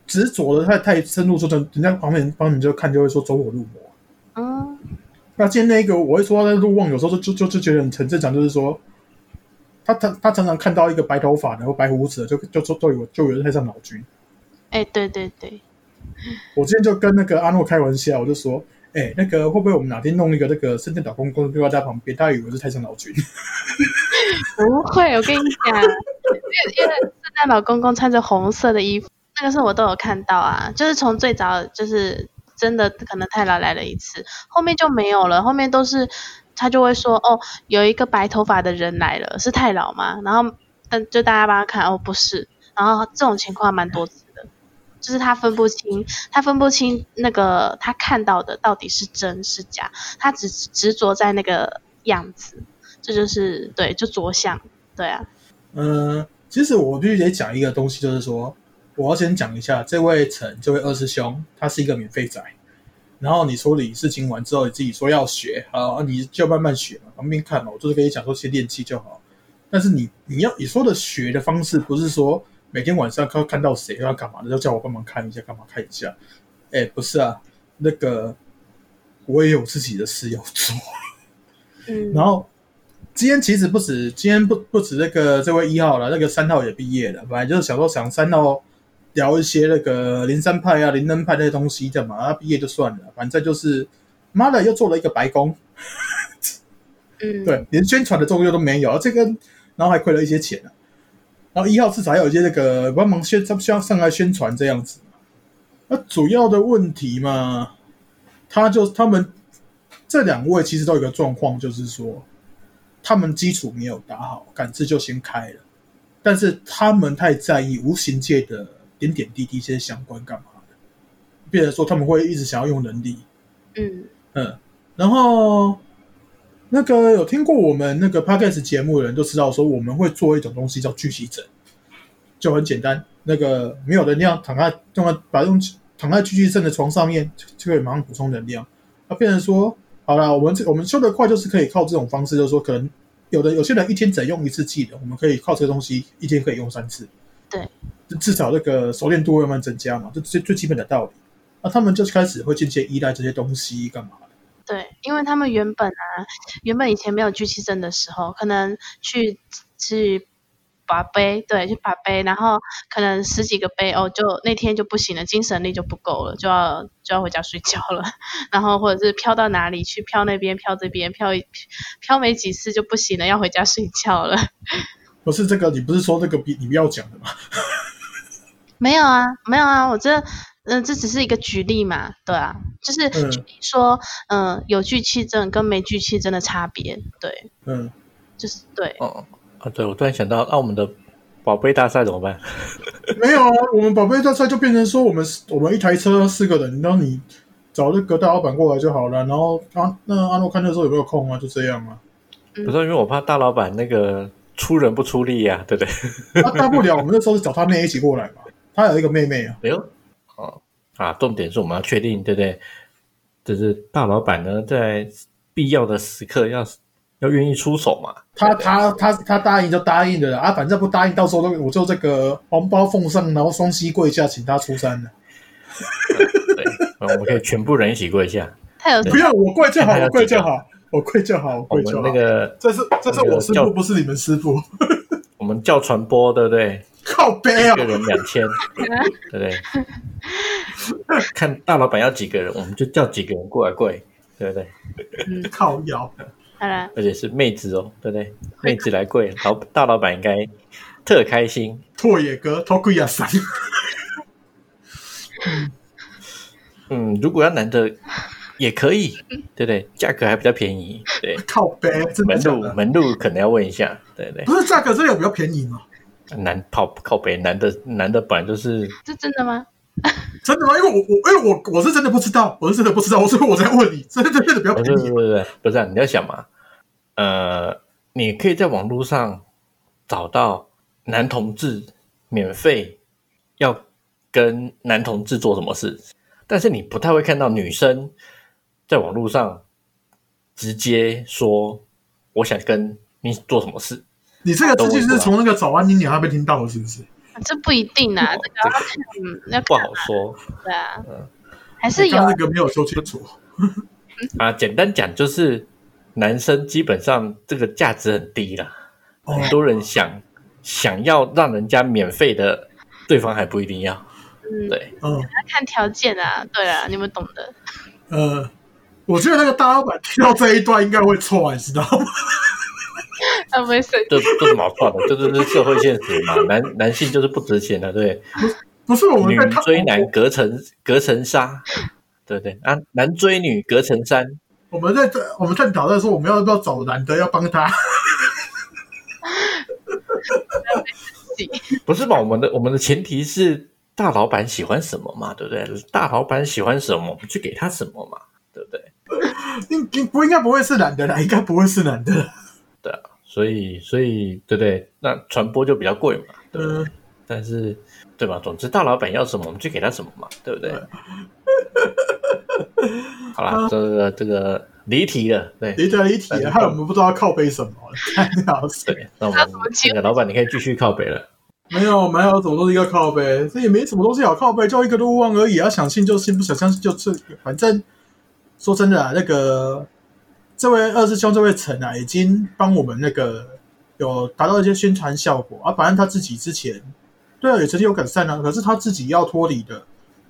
执着的太太深入，说人家旁边帮你就看就会说走火入魔。嗯那今天那个我会说他在入望，有时候就就就就觉得很很正常，就是说他他他常常看到一个白头发的或白胡子的，就就就都有就有人太上老君。哎，对对对，我之前就跟那个阿诺开玩笑，我就说，哎、那个会不会我们哪天弄一个那个圣诞老公公对在他旁边，他以为是太上老君。不会，我跟你讲，因为因为圣诞老公公穿着红色的衣服，那个是我都有看到啊，就是从最早就是真的可能太老来了一次，后面就没有了，后面都是他就会说哦，有一个白头发的人来了，是太老吗？然后但就大家帮他看，哦不是，然后这种情况蛮多次的。就是他分不清，他分不清那个他看到的到底是真是假，他只执着在那个样子，这就是对，就着相，对啊，嗯，其实我必须得讲一个东西，就是说，我要先讲一下这位陈，这位二师兄，他是一个免费仔。然后你处理事情完之后，你自己说要学，好，你就慢慢学嘛，旁边看嘛，我就是跟你讲说先练气就好。但是你你要你说的学的方式，不是说每天晚上看看到谁要干嘛的，就叫我帮忙看一下，干嘛看一下。哎，不是啊，那个我也有自己的事要做。嗯，然后今天其实不止，今天不不止那个这位一号了，那个三号也毕业了。本来就是想说想三号聊一些那个灵山派啊、灵恩派那些东西的嘛，啊，毕业就算了，反正就是妈的又做了一个白宫，嗯，对，连宣传的作用都没有，这个然后还亏了一些钱啊。然后一号至少还有一些那个帮忙宣，他们需要上来宣传这样子。那主要的问题嘛，他就他们这两位其实都有一个状况，就是说他们基础没有打好，感知就先开了，但是他们太在意无形界的点点滴滴一些相关干嘛的，变成说他们会一直想要用能力，嗯嗯，然后那个有听过我们那个 podcast 节目的人都知道，说我们会做一种东西叫聚集症，就很简单，那个没有能量躺在用在把用躺在聚集症的床上面，就就可以马上补充能量。那变成说，好了，我们这我们修得快，就是可以靠这种方式，就是说可能有的有些人一天只用一次技能，我们可以靠这个东西一天可以用三次，对，至少那个熟练度会慢慢增加嘛，这最最基本的道理。那他们就是开始会渐渐依赖这些东西干嘛的？对，因为他们原本啊，原本以前没有聚气针的时候，可能去去把杯，对，去把杯，然后可能十几个杯哦，就那天就不行了，精神力就不够了，就要就要回家睡觉了。然后或者是飘到哪里去，飘那边，飘这边，飘一飘没几次就不行了，要回家睡觉了。不是这个，你不是说这个比你不要讲的吗？没有啊，没有啊，我这嗯、这只是一个举例嘛，对啊，就是嗯举例说，嗯、有聚气症跟没聚气症的差别，对，嗯，就是对，哦啊，对，我突然想到，那、我们的宝贝大赛怎么办？没有啊，我们宝贝大赛就变成说，我们我们一台车四个人，然后你找那个大老板过来就好了，然后啊，那阿诺看那时候有没有空啊？就这样啊。不是因为我怕大老板那个出人不出力呀、对不对？那、大不了我们那时候是找他妹一起过来嘛，他有一个妹妹啊。没有哦啊，重点是我们要确定，对不对？就是大老板呢，在必要的时刻要要愿意出手嘛。他他他他答应就答应了啦啊，反正不答应，到时候都我就这个红包奉上，然后双膝跪下，请他出山了。对，我们可以全部人一起跪下。他有不要我跪就好，我跪就好，我跪就好，我我跪就好。们那个这是这是我师傅，不是你们师傅。我们叫传播，对不对？靠背啊一个！人两千，对不对？看大老板要几个人，我们就叫几个人过来跪，对不对？靠腰。好啦，而且是妹子哦，对不对？妹子来跪，老大老板应该特开心。拓野哥，托贵亚山。嗯，如果要男的也可以，对不对？价格还比较便宜，对。靠背，真的门？路门路可能要问一下，对不对？不是价格真的有比较便宜吗？男靠靠北，男的男的本来就是这真的吗？真的吗？因为我我因为我我是真的不知道，我是真的不知道，所以我在问你，真的真的不便宜是不是不是不是啊、你要想嘛，呃，你可以在网络上找到男同志免费要跟男同志做什么事，但是你不太会看到女生在网络上直接说我想跟你做什么事。你这个资讯是从那个早安妮娘那边听到的，是不是？这不一定啊，这个要看，嗯，要不好说对啊，还是有那个没有说清楚。啊。简单讲就是，男生基本上这个价值很低啦，哦很多人想想要让人家免费的，对方还不一定要。嗯，对，嗯要看条件啊，对啊，你们懂的。呃，我觉得那个大老板听到这一段应该会错，你知道吗？他不会生这这怎么算的？这就是社会现实嘛。男男性就是不值钱的，对。不是我们女在追男隔层隔层纱，对不对啊？男追女隔层山，我们在这我们探讨在说我们要不要找男的要帮他，不是吧？我们的我们的前提是大老板喜欢什么嘛，对不对？大老板喜欢什么，我们去给他什么嘛，对不对？应应不应该不会是男的啦，应该不会是男的。对啊，所以所以对不对？那传播就比较贵嘛，对不对？嗯，但是对吧？总之大老板要什么，我们就给他什么嘛，对不对？好啦，这个这个离题了，对离题离题了，害我们不知道要靠背什么，太好死。对，那我们他怎么接这个老板你可以继续靠背了。没有没有，什么东西要靠背，这也没什么东西好靠背，就一个路望而已。要想信就信，不想相信就是，反正说真的啊，那个这位二师兄这位陈啊，已经帮我们那个有达到一些宣传效果啊。反正他自己之前对啊，也曾经有改善啊，可是他自己要脱离的，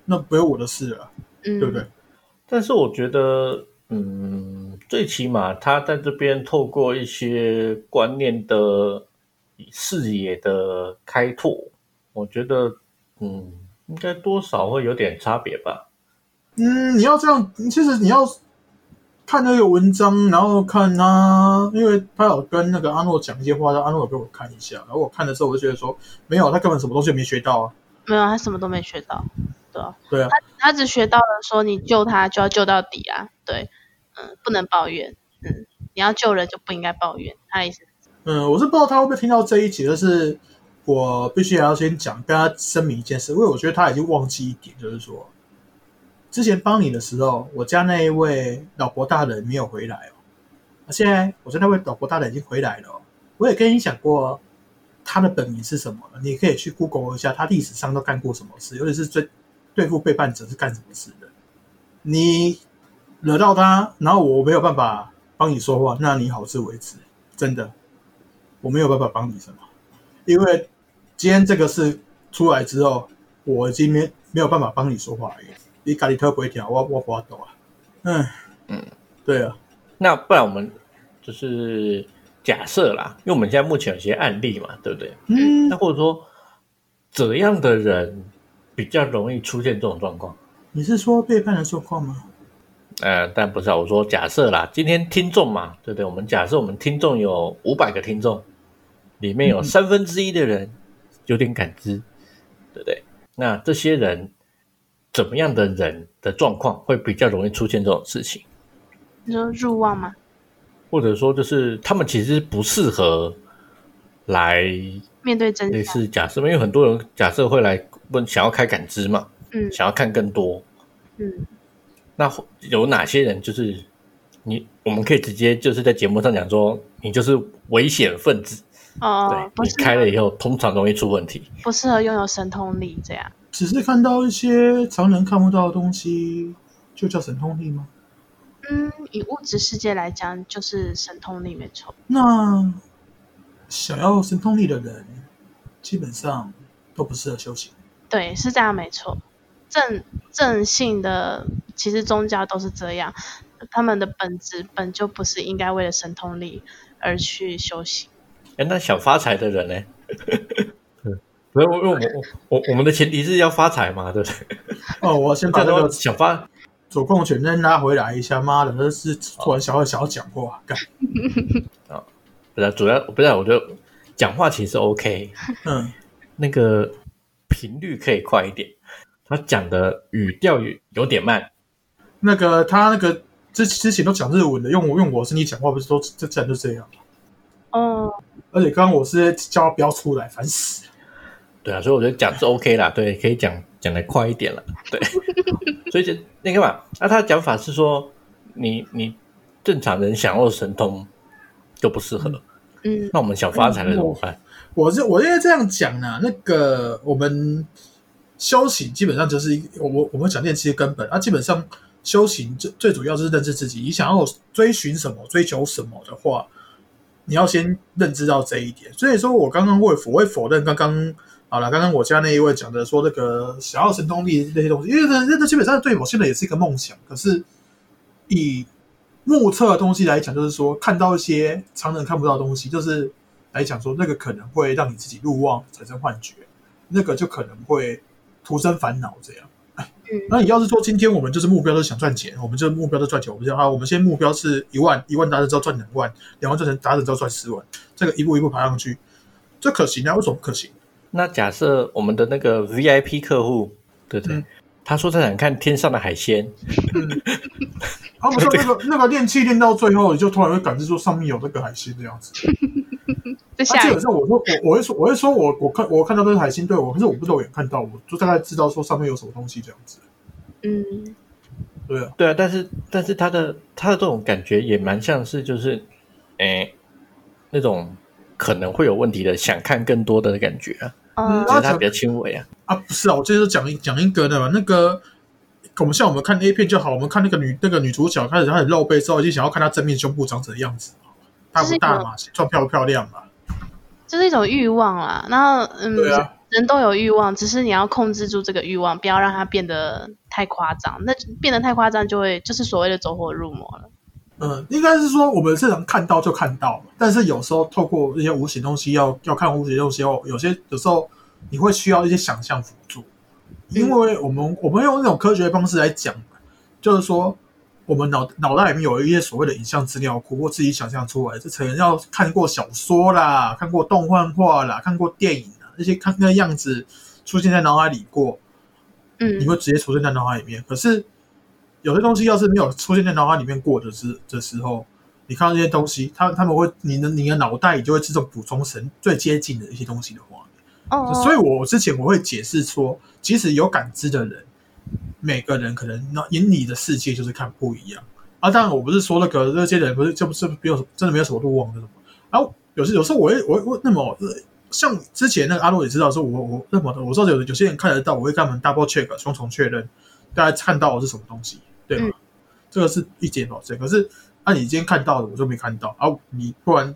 那不是我的事了，嗯，对不对？？但是我觉得，嗯，最起码他在这边透过一些观念的视野的开拓，我觉得，嗯，应该多少会有点差别吧。嗯，你要这样，其实你要看那个文章，然后看他，因为他有跟那个阿诺讲一些话，让阿诺有给我看一下，然后我看的时候我就觉得说，没有，他根本什么东西也没学到啊，没有，他什么都没学到，对啊，对啊，他他只学到了说你救他就要救到底啊，对，嗯，不能抱怨，嗯，你要救人就不应该抱怨，他的意思，嗯，我是不知道他会不会听到这一集，就是我必须还要先讲，跟他声明一件事，因为我觉得他已经忘记一点，就是说，之前帮你的时候，我家那一位老婆大人没有回来哦，那现在我家那位老婆大人已经回来了、哦，我也跟你讲过他的本名是什么，你可以去 Google 一下，他历史上都干过什么事，尤其是最对付背叛者是干什么事的。你惹到他，然后我没有办法帮你说话，那你好自为之，真的。我没有办法帮你什么，因为今天这个事出来之后，我已经没没有办法帮你说话了。你咖喱特不会调，我我不懂啊。嗯嗯，对啊，那不然我们就是假设啦，因为我们现在目前有些案例嘛，对不对？嗯那，或者说怎样的人比较容易出现这种状况？你是说背叛的状况吗？呃，但不是啊，我说假设啦，今天听众嘛，对不对？我们假设我们听众有五百个听众，里面有嗯三分之一的人有点感知，对不对？那这些人怎么样的人的状况会比较容易出现这种事情？你说入望吗？或者说，就是他们其实不适合来面对真类相，似假设，因为很多人假设会来问，想要开感知嘛，嗯想要看更多，嗯，那有哪些人就是你？我们可以直接就是在节目上讲说，你就是危险分子，哦对，你开了以后通常容易出问题。不适合拥有神通力这样，只是看到一些常人看不到的东西，就叫神通力吗？嗯，以物质世界来讲，就是神通力没错，那想要神通力的人，基本上都不适合修行。对，是这样没错。正正性的其实宗教都是这样，他们的本质本就不是应该为了神通力而去修行。哎，那想发财的人呢？不是，因为我们我我我们的前提是要发财嘛，对不对？哦，我先把这个这个想发，主控权再拉回来一下。妈的，那是突然想要想要讲话，干，不是主要不是，我觉得讲话其实 OK，嗯，那个频率可以快一点，他讲的语调有有点慢。那个他那个之之前都讲日文的，用我用我声音讲话，不是都这自然就这样。哦，而且刚刚我是叫他不要出来，烦死了。对啊，所以我觉得讲是 OK 啦，对，可以讲讲的快一点了，对。所以就那个嘛，那、他的讲法是说，你你正常人想要神通就不适合，嗯那我们想发财的怎么办？我是我应该这样讲呢，那个我们修行基本上就是一我我我们讲练气的根本，啊，基本上修行最最主要就是认知自己。你想要追寻什么、追求什么的话，你要先认知到这一点。所以说我刚刚会否会否认刚刚好了，刚刚我家那一位讲的说那个想要神通力那些东西，因为那那基本上对我现在也是一个梦想。可是以目测的东西来讲，就是说看到一些常人看不到的东西，就是来讲说那个可能会让你自己入妄产生幻觉，那个就可能会徒生烦恼这样。嗯那你要是说今天我们就是目标都是想赚钱，我们就是目标都赚钱，我们就啊，我们现在目标是一万，一万达成之后赚两万，两万赚成达成之后赚十万，这个一步一步爬上去，这可行啊？为什么不可行？那假设我们的那个 VIP 客户，对不对？嗯。他说他想看天上的海鲜，他，不说 那个那个练气练到最后，你就突然会感知说上面有那个海鲜这样子。这下一他基本上我说我我会说我会说我我看我看到那个海星对我，可是我不肉眼看到，我就大概知道说上面有什么东西这样子。嗯。对啊，对啊，但是但是他的他的这种感觉也蛮像是就是，诶，那种可能会有问题的想看更多的感觉啊，嗯只是他比较轻微啊。啊，不是啊，我就是讲一讲一个的嘛，那个我们像我们看 A 片就好，我们看那个女那个女主角开始开始露背之后，已经想要看她正面胸部长怎么样子，大不大嘛，形状漂不漂亮嘛？就是一种欲望啦。然后，嗯，对啊人都有欲望，只是你要控制住这个欲望，不要让它变得太夸张。那变得太夸张，就会就是所谓的走火入魔了。嗯，应该是说我们是能看到就看到，但是有时候透过一些无形东西要要看无形东西哦，有些有时候你会需要一些想象辅助，因为我们我们用那种科学的方式来讲，就是说我们脑脑袋里面有一些所谓的影像资料库，或自己想象出来，这可能要看过小说啦，看过动漫画啦，看过电影啦，那些看那样子出现在脑海里过，嗯。你会直接出现在脑海里面。可是有些东西要是没有出现在脑海里面过的时的时候，你看到这些东西，他他们会你的你的脑袋里就会自动补充神最接近的一些东西的画面。哦，所以我之前我会解释说，即使有感知的人，每个人可能那眼里的世界就是看不一样啊。当然，我不是说那个那些人不是就不是没有真的没有什么路望的什么。然后有时有时候我会我会我那么呃像之前那个阿洛也知道说我我那么的，我说有有些人看得到，我会跟他们 double check 双重确认，大家看到的是什么东西，嗯这个是一解保证。可是啊，你今天看到的我就没看到啊，你不然。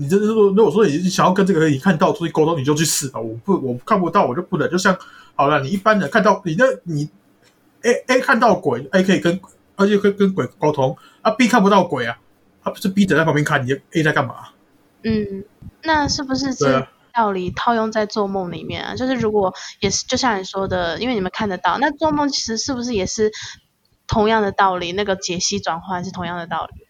你这如果如果说你想要跟这个人你看到出去沟通，你就去试吧。我不我看不到，我就不能。就像好了，你一般的看到你那你 A A 看到鬼，A 可以跟而且可以跟鬼沟通啊，B 看不到鬼啊，他不是 B 等在旁边看，你 A 在干嘛？嗯，那是不是这道理套用在做梦里面啊？就是如果也是就像你说的，因为你们看得到，那做梦其实是不是也是同样的道理？那个解析转换是同样的道理。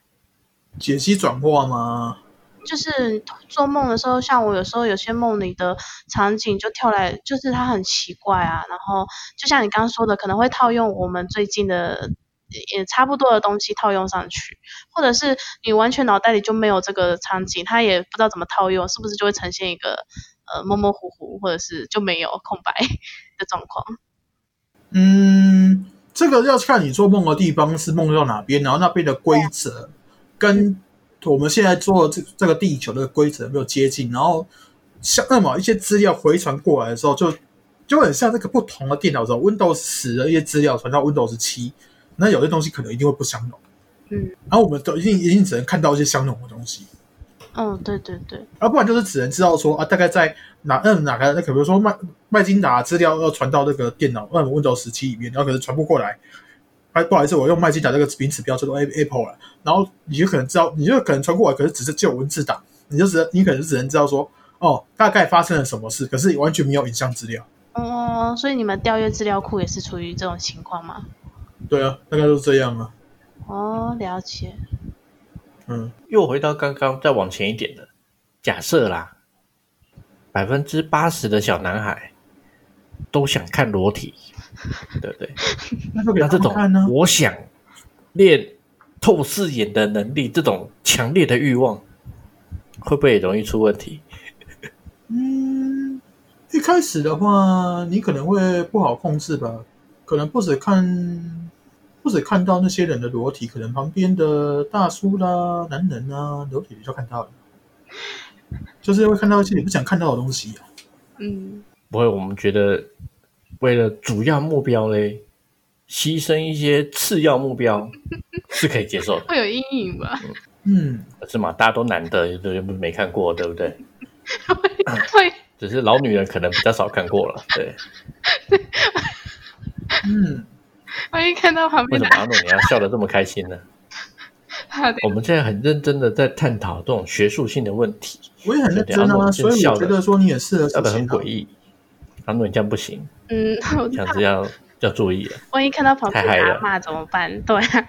解析转化吗？就是做梦的时候，像我有时候有些梦里的场景就跳来，就是它很奇怪啊。然后就像你刚刚说的，可能会套用我们最近的也差不多的东西套用上去，或者是你完全脑袋里就没有这个场景，它也不知道怎么套用，是不是就会呈现一个呃模模糊糊，或者是就没有空白的状况？嗯，这个要看你做梦的地方是梦到哪边，然后那边的规则跟我们现在做的这这个地球的规则有没有接近，然后像那么一些资料回传过来的时候，就就很像这个不同的电脑的时候，Windows 十的一些资料传到 Windows 七，那有些东西可能一定会不相容。嗯，然后我们都一定一定只能看到一些相容的东西，嗯，对对对，啊，不然就是只能知道说啊，大概在哪嗯哪个那可比如说麦麦金达资料要传到那个电脑嗯 Windows 十七里面，然后可能传不过来。哎，不好意思，我用麦金达这个名词标叫做 Apple 了，然后你就可能知道，你就可能传过来，可是只是只有文字档，你就只你可能只能知道说，哦，大概发生了什么事，可是完全没有影像资料。哦，所以你们调阅资料库也是处于这种情况吗？对啊，大概都是这样啊。哦，了解。嗯，又回到刚刚再往前一点的假设啦，百分之八十的小男孩都想看裸体，对不对？那这种我想练透视眼的能力，这种强烈的欲望，会不会也容易出问题？嗯，一开始的话，你可能会不好控制吧，可能不止看，不止看到那些人的裸体，可能旁边的大叔啦、男人啊，裸体就看到了，就是会看到一些你不想看到的东西、啊。嗯，不会，我们觉得为了主要目标嘞，牺牲一些次要目标 是可以接受的，会有阴影吧？嗯，是嘛？大家都男的，对又不没看过，对不对？会，只是老女人可能比较少看过了，对。嗯，万一看到旁边的为什么阿诺你要笑得这么开心呢？我们现在很认真的在探讨这种学术性的问题，我也很认真啊，所以我觉得说你也适合笑得很诡异。阿诺你这样不行，嗯，这样子要要注意了。万一看到旁边的太嗨了阿嬷怎么办？对啊，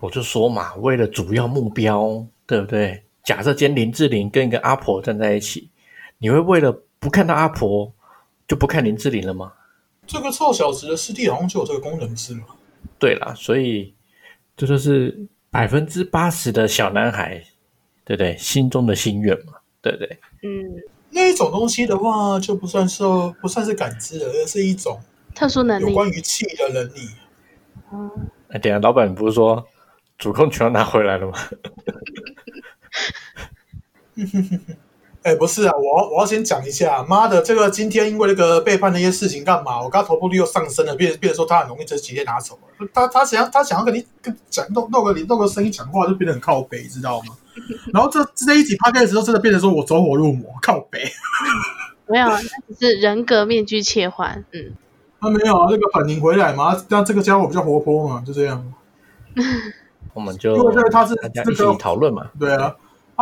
我就说嘛，为了主要目标，对不对？假设今天林志玲跟一个阿婆站在一起，你会为了不看到阿婆就不看林志玲了吗？这个臭小子的师弟好像就有这个功能是吗？对啦，所以这就是百分之八十的小男孩，对不对？心中的心愿嘛，对不对？嗯，那一种东西的话，就不算是不算是感知了，而是一种特殊能力，有关于气的能力。嗯，哎，等下，老板，你不是说主控权要拿回来了吗？哎，不是啊，我要我要先讲一下，妈的，这个今天因为那个背叛那些事情干嘛？我刚头部率又上升了，变变成说他很容易这几天拿走了。他他想要他想要跟你跟讲弄弄个你弄个声音讲话，就变得很靠北，知道吗？然后这这一集趴开的时候，真的变成说我走火入魔，靠北。没有，那只是人格面具切换。嗯，他没有啊，那个反宁回来嘛，那这个家伙比较活泼嘛，就这样。我们就因为这他是大家一起这个讨论嘛。对啊，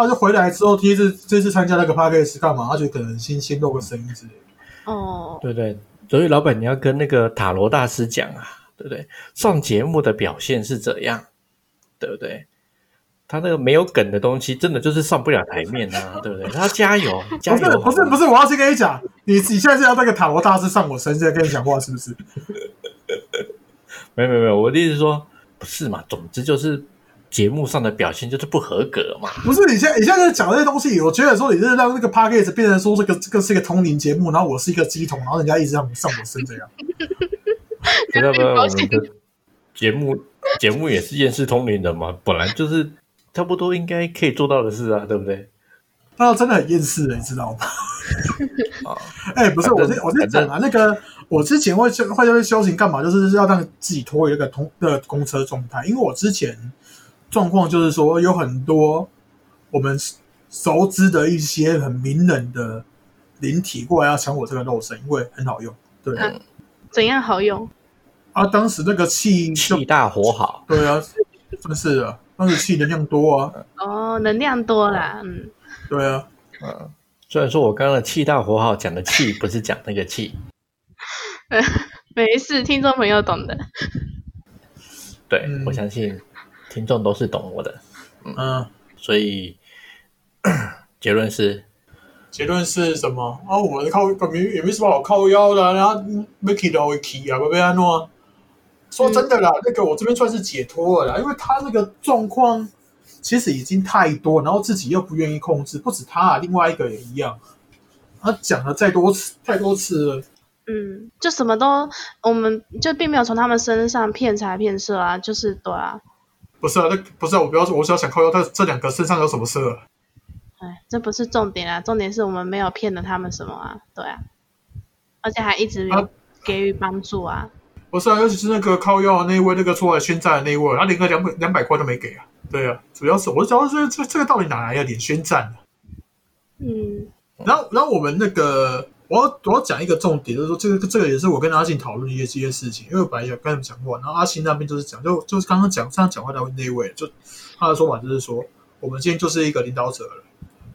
他就回来之后，第一次这次参加那个 p a r k a s 干嘛？他就可能先先露个声音之类的。哦，对对，所以老板你要跟那个塔罗大师讲啊，对不对？上节目的表现是怎样，对不对？他那个没有梗的东西，真的就是上不了台面啊，对不对？他加油，加不是！不是不是，我要先跟你讲，你你现在是要那个塔罗大师上我身，现在跟你讲话是不是？没有没有没有，我的意思是说，不是嘛？总之就是节目上的表现就是不合格嘛。不是你现在你现在在讲这些东西，我觉得说你是让那个 p a r k a s 变成说这个这个是一个通灵节目，然后我是一个鸡桶，然后人家一直让我上我身这样。不要不要，我们的节目节目也是厌世通灵人嘛，本来就是差不多应该可以做到的事啊，对不对？那真的很厌世，你知道吗？啊，哎、不是，我是我是讲啊，那个我之前会会会修行干嘛？就是要让自己脱离那个通的公车状态，因为我之前状况就是说有很多我们熟知的一些很名人的灵体过来要抢我这个肉身，因为很好用。对啊怎样好用？啊，当时那个气就气大火好，对啊，真是啊，当时气能量多啊，哦，能量多啦，嗯，对啊，嗯。虽然说我刚刚的气大火好讲的气不是讲那个气，没事，听众朋友懂的。对、嗯我相信听众都是懂我的，嗯。所以 结论是结论是什么？啊，我们靠也也没什么好靠腰的啊、然后 Mickey 都会 key 啊，不被安诺。说真的啦，那个我这边算是解脱了啦，因为他那个状况其实已经太多，然后自己又不愿意控制，不止他啊，另外一个也一样。他讲了再多次，太多次了。嗯，就什么都，我们就并没有从他们身上骗财骗色啊，就是对啊，不是啊，那不是啊，我不要，我是要想靠腰，他这两个身上有什么事啊？哎，这不是重点啊，重点是我们没有骗了他们什么啊，对啊，而且还一直啊有给予帮助啊，不是啊，尤其是那个靠腰的那一位，那个出来宣战的那一位，他连个两百两百块都没给啊。对啊，主要是我主要是这这个到底哪来的脸宣战啊？嗯然后，然后我们那个，我要我要讲一个重点，就是说这个这个也是我跟阿信讨论的一些这些事情，因为我本来有跟他们讲过，然后阿信那边就是讲，就就是刚刚讲上次讲话的那一位，就他的说法就是说，我们今天就是一个领导者了，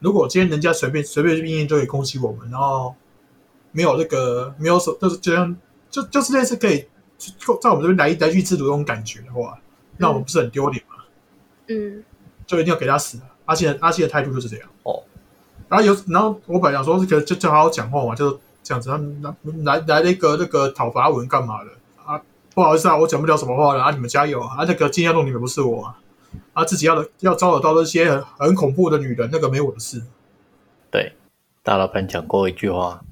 如果今天人家随便随便便就可以攻击我们，然后没有那个没有手，就是这样，就就是类似可以在我们这边来来去制度这种感觉的话，那我们不是很丢脸吗？嗯就一定要给他死啊！阿信的阿信的态度就是这样。哦，然后有，然后我本来想说，这个就就好好讲话嘛，就这样子。他们来来了一个那个讨伐文干嘛的啊？不好意思啊，我讲不了什么话了啊！你们加油啊！啊那个金家洞你们不是我啊！啊，自己要的要招惹到那些很很恐怖的女人，那个没我的事。对大老板讲过一句话，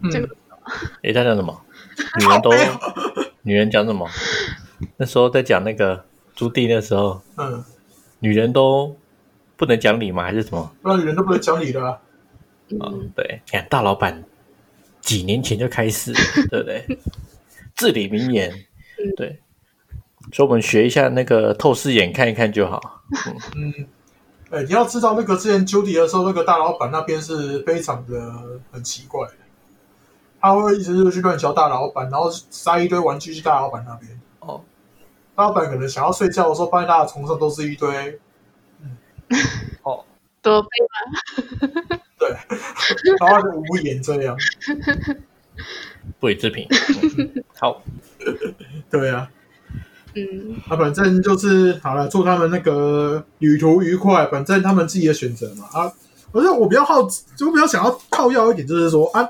嗯，这个诶，他讲什么？女人都女人讲什么？那时候在讲那个朱棣那时候，嗯，女人都不能讲理吗？还是什么？不然女人都不能讲理的、啊。啊、嗯，对，你看大老板几年前就开始了，对不对？至理名言，对，所以我们学一下那个透视眼看一看就好。嗯，哎、你要知道那个之前 Judy 的时候，那个大老板那边是非常的很奇怪的，他会一直就去乱敲大老板，然后塞一堆玩具去大老板那边。哦，大老板可能想要睡觉的时候，发现他的床上都是一堆，嗯哦，多悲 对，然后他就无言这样。不予置评。嗯 好，对啊，嗯啊，反正就是好了，祝他们那个旅途愉快，反正他们自己的选择嘛。啊，可是我比较好，就比较想要靠要一点，就是说啊，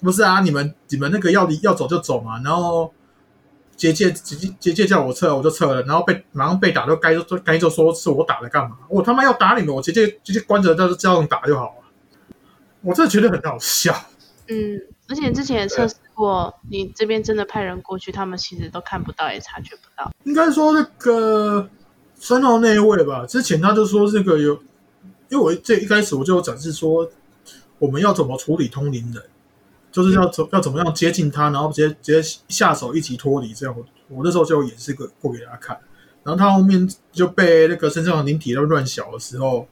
不是啊，你们你们那个要离要走就走嘛，然后结界结界结界叫我撤，我就撤了，然后被马上被打，就该就该就说是我打的，干嘛？我他妈要打你们，我结界结界关着，叫叫你打就好了。我真的觉得很好笑。嗯，而且之前也测试过，你这边真的派人过去，他们其实都看不到，也察觉不到。应该说那个三号那一位吧，之前他就说这个有，因为我这一开始我就有展示说我们要怎么处理通灵人，就是要怎要怎么样接近他，然后直接直接下手一起脱离这样。我我那时候就有演示过过给他看，然后他后面就被那个身上的灵体在乱小的时候，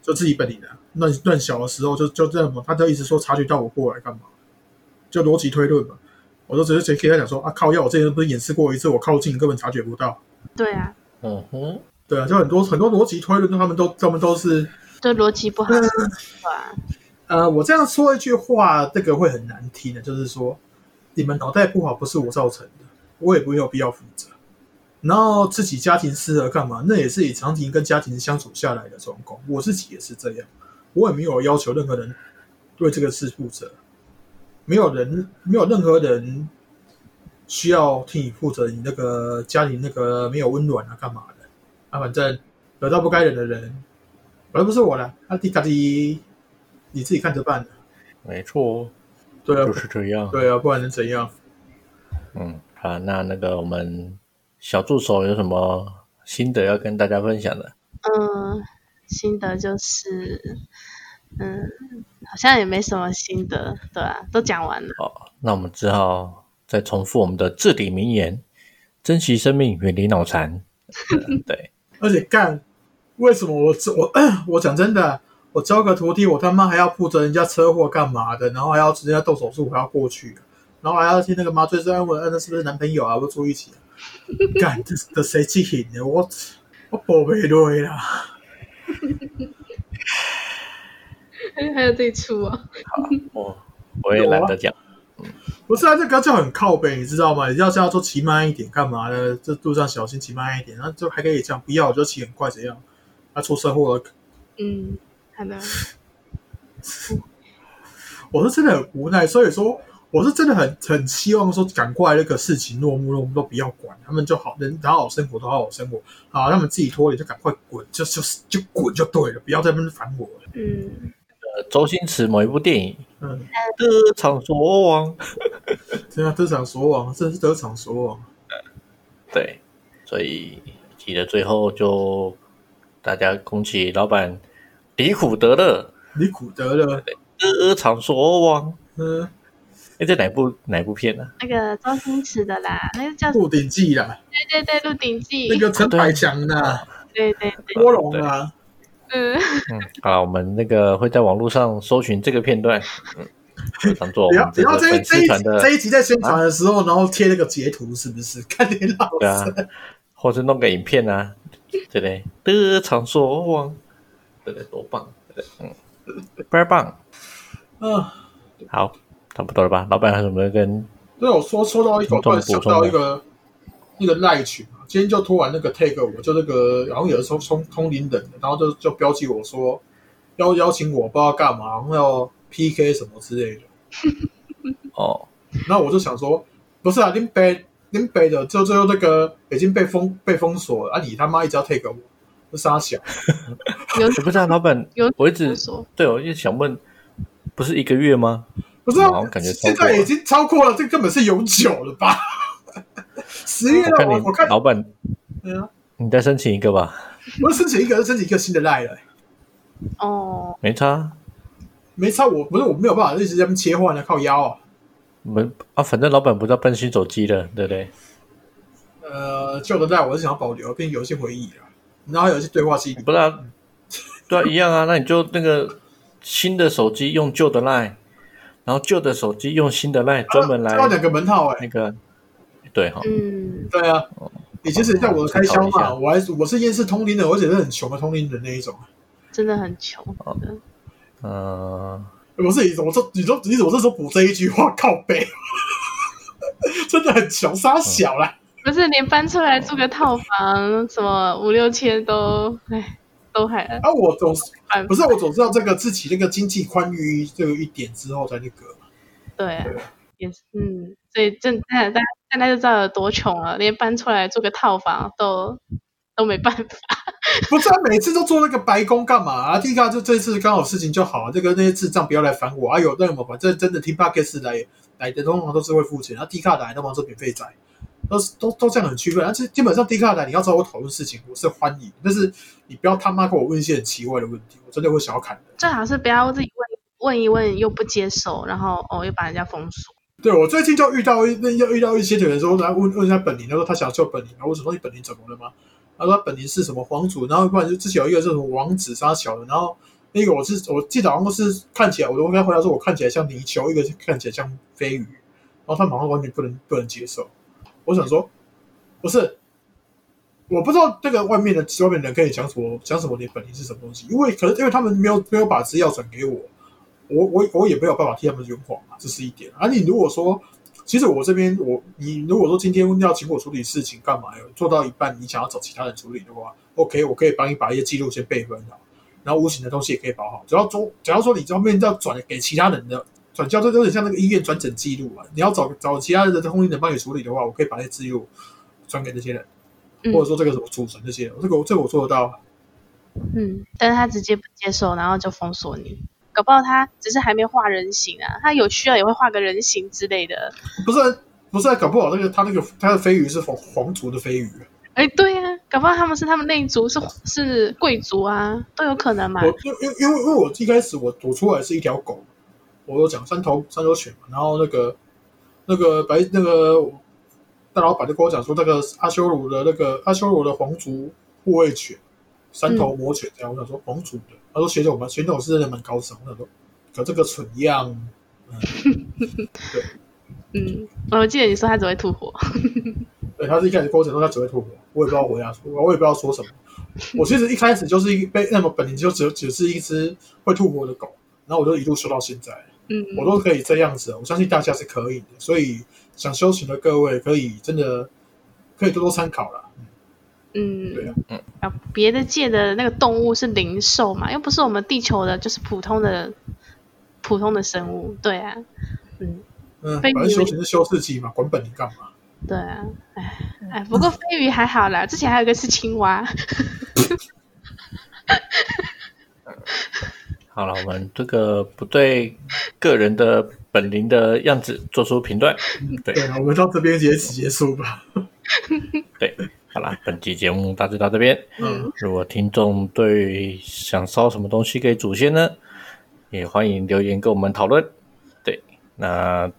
就自己本领的。乱乱小的时候就就这样嘛，他就一直说察觉到我过来干嘛，就逻辑推论嘛。我就直接直接跟他讲说啊，靠！要我之前不是演示过一次，我靠近根本察觉不到。对啊，嗯哼，对啊，就很多很多逻辑推论，他们都他们都是就逻辑不好，对吧？呃，我这样说一句话，这个会很难听的，就是说你们脑袋不好不是我造成的，我也没有必要负责。然后自己家庭失和干嘛？那也是以长期跟家庭相处下来的状况。我自己也是这样，我也没有要求任何人对这个事负责。没有人，没有任何人需要替你负责。你那个家里那个没有温暖啊，干嘛的？啊，反正惹到不该惹的人，而不是我了。阿迪卡迪，你自己看着办。没错，对啊，就是这样。对啊，不然能怎样？嗯，好，那那个我们小助手有什么心得要跟大家分享的？嗯，心得就是。嗯，好像也没什么心得，对啊，都讲完了。哦，那我们只好再重复我们的至理名言：珍惜生命，远离脑残。对，而且干，为什么我我我讲真的，我教个徒弟，我他妈还要负责人家车祸干嘛的？然后还要人家动手术，还要过去，然后还要听那个麻醉师问，那是不是男朋友啊？不住一起？干，这这谁去行的？我我宝贝对啦。还有这出啊！好，我我也懒得讲。不是啊，这个就很靠背，你知道吗？你要是要说骑慢一点，干嘛呢？这路上小心，骑慢一点，然后就还可以这样。不要我就骑很快，怎样？他出车祸了。嗯，好的。我是真的很无奈，所以说我是真的很很希望说，赶快那个事情落幕了，我们都不要管他们就好，能好好生活都好好生活。好，他们自己脱离就赶快滚，就就就滚就对了，不要在那边烦我了。嗯。呃周星驰某一部电影，嗯，得偿所望，对啊，得偿所望，真是得偿所望。对，所以记得最后就大家恭喜老板离苦得乐，离苦得乐，得偿所望。嗯，哎，这哪部哪部片呢？那个周星驰的啦，那个叫《鹿鼎记》啦。对对对，《鹿鼎记》那个陈百强的，对。对对，郭龙啊。嗯。嗯，好，我们那个会在网络上搜寻这个片段，嗯，当做然后这一这一这一集在宣传的时候，然后贴那个截图，是不是？看你老对啊，或者弄个影片啊，对不对？得偿所望，对对，多棒，对嗯，倍儿棒，嗯，好，差不多了吧？老板还有什么跟？对，我说说到一个，突然想到一个那个赖群啊。今天就突然那个 take 我就那个，然后有的时候通通灵人，然后就就标记我说邀邀请我，不知道干嘛，然后要 PK 什么之类的。哦，那我就想说，不是啊，林北林北的就最后那个已经被封被封锁了啊，你他妈一直要 take 我，这傻小。我不知道，老板，有我一直对我一直想问，不是一个月吗？不是啊，感觉现在已经超过了，这根本是永久了吧？十月了，我我看老板，对啊，你再申请一个吧。我申请一个，申请一个新的赖了。哦，没差，没差。我不是我没有办法一直这样切换的，靠腰啊。没啊，反正老板不知道搬新手机了，对不对？呃，旧的赖我是想要保留，变游戏回忆啊。然后有一些对话机，不是啊，对啊，一样啊。那你就那个新的手机用旧的 Line，，然后旧的手机用新的赖，专门来两个门号哎，那个。对哈，嗯，对啊，你其实在我的开销嘛，我还我是厌世通灵的，而且是很穷的通灵的那一种，真的很穷的。嗯，我是你怎么说？你说你怎么这时候补这一句话靠背？真的很穷，杀小了。不是连搬出来住个套房，什么五六千都，哎，都还啊，我总是不是我总知道这个自己那个经济宽裕这个一点之后才那个。对，也是，嗯，所以正大家。现在就知道有多穷了，连搬出来住个套房都都没办法。不是啊，每次都做那个白工干嘛啊？第一个就这次刚好事情就好，这个那些智障不要来烦我啊！有那么反正真的听 podcast 来来的通常都是会付钱，然后低卡来都忙做免费仔，都是都都这样很区分。而且基本上低卡来你要找我讨论事情，我是欢迎，但是你不要他妈跟我问一些很奇怪的问题，我真的会想要砍的。最好是不要自己问问一问又不接受，然后哦又把人家封锁。对，我最近就遇到一那要遇到一些人说来问问一下本林，他说他想救本林，然后我说你本林怎么了吗？他说本林是什么皇族，然后不然就之前有一个是什么王子杀小的，然后那个我是我记得好像是看起来，我都跟他回答说，我看起来像泥鳅，一个是看起来像飞鱼，然后他马上完全不能不能接受。我想说，不是，我不知道这个外面的外面的人跟你讲什么讲什么，你本领是什么东西？因为可能因为他们没有没有把资料转给我，我我我也没有办法替他们圆谎嘛，这是一点。而、你如果说，其实我这边我你如果说今天要请我处理事情干嘛？做到一半你想要找其他人处理的话，OK，我可以帮你把一些记录先备份好，然后无形的东西也可以保好。只要说只要说你这面要转给其他人的转交，这有点像那个医院转诊记录啊。你要找找其他人的通讯人帮你处理的话，我可以把那些记录转给那些人，嗯或者说这个什么储存这些，这个这个我做得到。嗯，但是他直接不接受，然后就封锁你。搞不好他只是还没画人形啊，他有需要也会画个人形之类的。不是不是，搞不好那个他那个他的飞鱼是皇皇族的飞鱼。哎，对呀、啊，搞不好他们是他们那一族是是贵族啊，都有可能嘛我。因因因为因为我一开始我我出来是一条狗，我有讲三头三头犬嘛，然后那个那个白那个大老板就跟我讲说，那个阿修罗的那个阿修罗的皇族护卫犬，三头魔犬这样，我想说皇族的，他说学长们学长是真的蛮高尚，我想说可这个蠢样，嗯，对。嗯我记得你说他只会吐火。对，他是一开始跟我讲说他只会吐火，我也不知道回答说，我也不知道说什么。我其实一开始就是一被那么本领就只只是一只会吐火的狗，然后我就一路修到现在。嗯，我都可以这样子，我相信大家是可以的。所以想修行的各位，可以真的可以多多参考了。嗯，对啊，啊，别的界的那个动物是灵兽嘛，又不是我们地球的，就是普通的普通的生物。对啊，嗯，嗯，反正修行是修自己嘛，管本你干嘛？对啊，哎哎，不过飞鱼还好啦，之前还有一个是青蛙。好了，我们这个不对个人的本领的样子做出评断。对我们到这边结结束吧。对，好了，本期节目大致到这边。嗯，如果听众对想烧什么东西给祖先呢，也欢迎留言跟我们讨论。对，那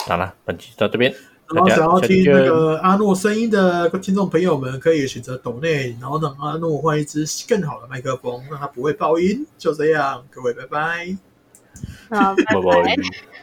好了，本期到这边，然后想要听那个阿诺声音的听众朋友们，可以选择抖内，然后让阿诺换一支更好的麦克风，让它不会爆音。就这样，各位拜拜。好，拜拜拜。拜。